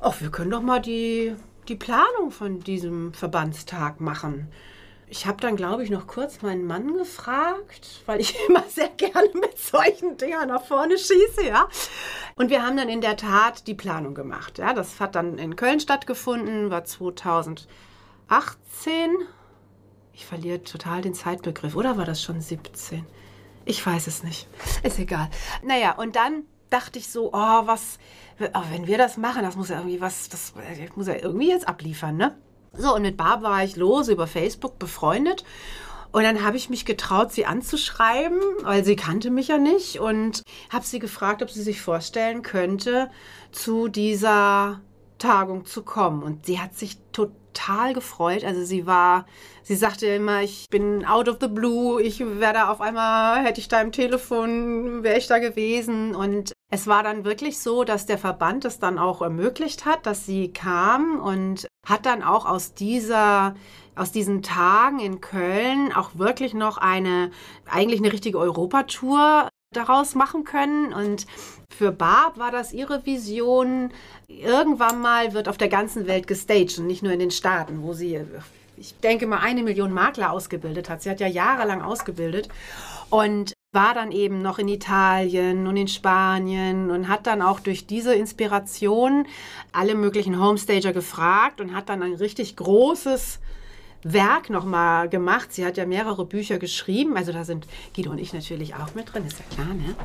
ach, wir können doch mal die die Planung von diesem Verbandstag machen. Ich habe dann, glaube ich, noch kurz meinen Mann gefragt, weil ich immer sehr gerne mit solchen Dingern nach vorne schieße, ja. Und wir haben dann in der Tat die Planung gemacht. Ja, das hat dann in Köln stattgefunden, war 2018. Ich verliere total den Zeitbegriff. Oder war das schon 17? Ich weiß es nicht. Ist egal. Naja, und dann dachte ich so, oh, was, oh, wenn wir das machen, das muss ja irgendwie was, das muss ja irgendwie jetzt abliefern, ne? So, und mit Barb war ich lose über Facebook befreundet. Und dann habe ich mich getraut, sie anzuschreiben, weil sie kannte mich ja nicht und habe sie gefragt, ob sie sich vorstellen könnte, zu dieser Tagung zu kommen. Und sie hat sich total gefreut. Also sie war, sie sagte immer, ich bin out of the blue, ich wäre da auf einmal, hätte ich da im Telefon, wäre ich da gewesen. Und es war dann wirklich so, dass der Verband es dann auch ermöglicht hat, dass sie kam und hat dann auch aus dieser aus diesen Tagen in Köln auch wirklich noch eine eigentlich eine richtige Europatour daraus machen können und für Barb war das ihre Vision. Irgendwann mal wird auf der ganzen Welt gestaged und nicht nur in den Staaten, wo sie, ich denke mal, eine Million Makler ausgebildet hat. Sie hat ja jahrelang ausgebildet. Und war dann eben noch in Italien und in Spanien und hat dann auch durch diese Inspiration alle möglichen Homestager gefragt und hat dann ein richtig großes Werk nochmal gemacht. Sie hat ja mehrere Bücher geschrieben, also da sind Guido und ich natürlich auch mit drin, ist ja klar, ne?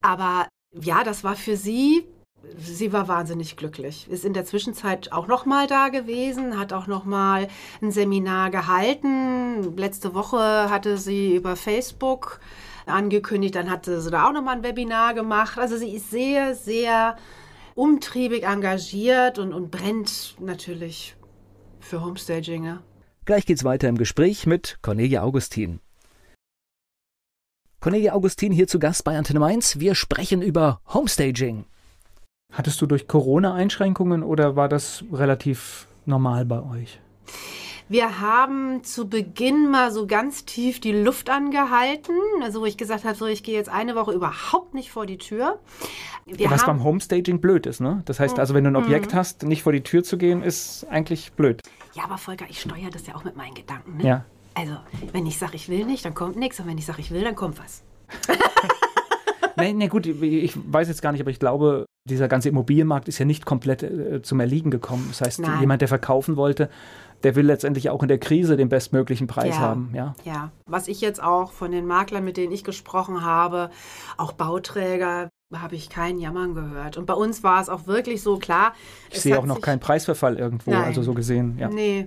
Aber ja, das war für sie sie war wahnsinnig glücklich. Ist in der Zwischenzeit auch noch mal da gewesen, hat auch noch mal ein Seminar gehalten. Letzte Woche hatte sie über Facebook angekündigt, dann hatte sie da auch noch mal ein Webinar gemacht. Also sie ist sehr, sehr umtriebig engagiert und, und brennt natürlich für Homestaging. Ja. Gleich geht's weiter im Gespräch mit Cornelia Augustin. Cornelia Augustin hier zu Gast bei Antenne Mainz. Wir sprechen über Homestaging. Hattest du durch Corona Einschränkungen oder war das relativ normal bei euch? Wir haben zu Beginn mal so ganz tief die Luft angehalten, also wo ich gesagt habe, so ich gehe jetzt eine Woche überhaupt nicht vor die Tür. Wir Was beim Homestaging blöd ist, ne? Das heißt also, wenn du ein Objekt mhm. hast, nicht vor die Tür zu gehen, ist eigentlich blöd. Ja, aber Volker, ich steuere das ja auch mit meinen Gedanken. Ne? Ja. Also, wenn ich sage, ich will nicht, dann kommt nichts. Und wenn ich sage, ich will, dann kommt was. nee, nee, gut, ich weiß jetzt gar nicht, aber ich glaube, dieser ganze Immobilienmarkt ist ja nicht komplett äh, zum Erliegen gekommen. Das heißt, Nein. jemand, der verkaufen wollte, der will letztendlich auch in der Krise den bestmöglichen Preis ja, haben. Ja. ja, was ich jetzt auch von den Maklern, mit denen ich gesprochen habe, auch Bauträger, habe ich keinen Jammern gehört. Und bei uns war es auch wirklich so klar. Ich sehe auch noch keinen Preisverfall irgendwo, Nein. also so gesehen. Ja. Nee,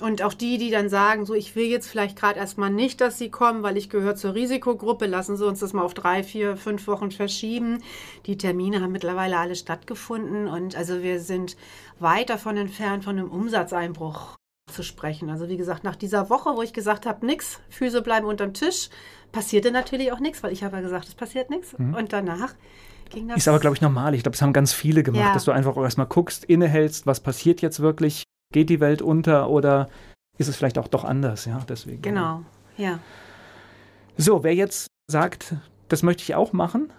und auch die, die dann sagen, so ich will jetzt vielleicht gerade erstmal nicht, dass sie kommen, weil ich gehöre zur Risikogruppe, lassen Sie uns das mal auf drei, vier, fünf Wochen verschieben. Die Termine haben mittlerweile alle stattgefunden und also wir sind weit davon entfernt, von einem Umsatzeinbruch zu sprechen. Also wie gesagt, nach dieser Woche, wo ich gesagt habe, nix, Füße bleiben unterm Tisch, passierte natürlich auch nichts, weil ich habe ja gesagt, es passiert nichts. Mhm. Und danach ging das. Ist aber, glaube ich, normal. Ich glaube, das haben ganz viele gemacht, ja. dass du einfach erstmal guckst, innehältst, was passiert jetzt wirklich geht die Welt unter oder ist es vielleicht auch doch anders, ja, deswegen. Genau, ja. So, wer jetzt sagt, das möchte ich auch machen,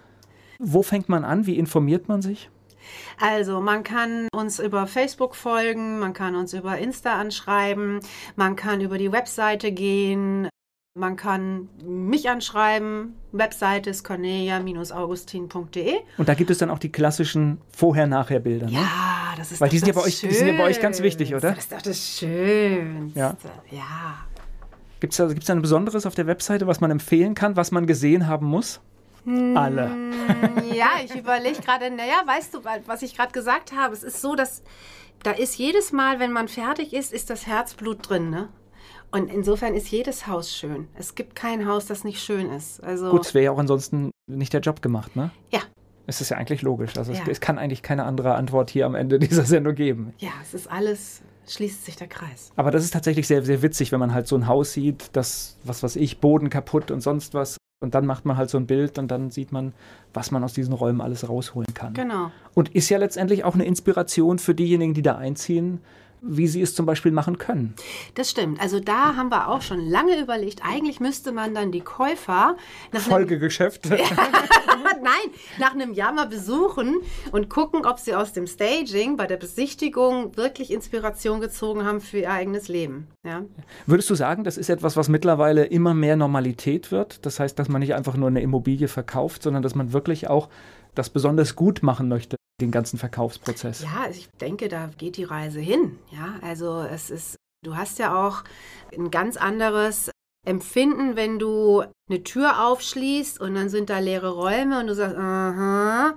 wo fängt man an? Wie informiert man sich? Also, man kann uns über Facebook folgen, man kann uns über Insta anschreiben, man kann über die Webseite gehen, man kann mich anschreiben. Webseite ist cornelia-augustin.de. Und da gibt es dann auch die klassischen Vorher-Nachher-Bilder, ne? Ja, das ist Weil die sind ja, bei euch, die sind ja bei euch ganz wichtig, oder? Das ist doch das Schönste. Ja. ja. Gibt es da, gibt's da ein Besonderes auf der Webseite, was man empfehlen kann, was man gesehen haben muss? Alle. Ja, ich überlege gerade, naja, weißt du, was ich gerade gesagt habe? Es ist so, dass da ist jedes Mal, wenn man fertig ist, ist das Herzblut drin, ne? Und insofern ist jedes Haus schön. Es gibt kein Haus, das nicht schön ist. Also Gut, es wäre ja auch ansonsten nicht der Job gemacht, ne? Ja, Es ist ja eigentlich logisch. Also Ja. es, es kann eigentlich keine andere Antwort hier am Ende dieser Sendung geben. Ja, es ist alles, schließt sich der Kreis. Aber das ist tatsächlich sehr, sehr witzig, wenn man halt so ein Haus sieht, das, was weiß ich, Boden kaputt und sonst was. Und dann macht man halt so ein Bild und dann sieht man, was man aus diesen Räumen alles rausholen kann. Genau. Und ist ja letztendlich auch eine Inspiration für diejenigen, die da einziehen, wie sie es zum Beispiel machen können. Das stimmt. Also da haben wir auch schon lange überlegt, eigentlich müsste man dann die Käufer nach einem, Folgegeschäft. nein, nach einem Jahr mal besuchen und gucken, ob sie aus dem Staging bei der Besichtigung wirklich Inspiration gezogen haben für ihr eigenes Leben. Ja? Würdest du sagen, das ist etwas, was mittlerweile immer mehr Normalität wird? Das heißt, dass man nicht einfach nur eine Immobilie verkauft, sondern dass man wirklich auch das besonders gut machen möchte, den ganzen Verkaufsprozess. Ja, ich denke, da geht die Reise hin. Ja, also es ist, du hast ja auch ein ganz anderes Empfinden, wenn du eine Tür aufschließt und dann sind da leere Räume und du sagst, aha.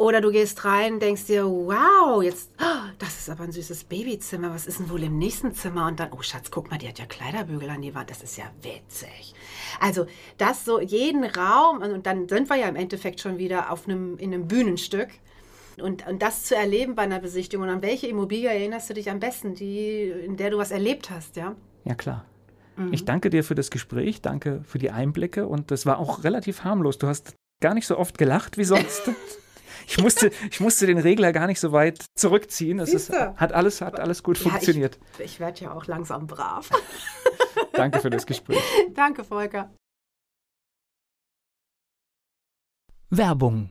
Oder du gehst rein denkst dir, wow, jetzt, oh, das ist aber ein süßes Babyzimmer. Was ist denn wohl im nächsten Zimmer? Und dann, oh Schatz, guck mal, die hat ja Kleiderbügel an die Wand. Das ist ja witzig. Also, das so, jeden Raum, und dann sind wir ja im Endeffekt schon wieder auf einem, in einem Bühnenstück. Und, und das zu erleben bei einer Besichtigung. Und an welche Immobilie erinnerst du dich am besten, die, in der du was erlebt hast, ja? Ja, klar. Ich danke dir für das Gespräch, danke für die Einblicke und das war auch relativ harmlos. Du hast gar nicht so oft gelacht wie sonst. Ich musste, ich musste den Regler gar nicht so weit zurückziehen. Es ist, hat, alles, hat alles gut funktioniert. Ich, ich werde ja auch langsam brav. Danke für das Gespräch. Danke, Volker. Werbung.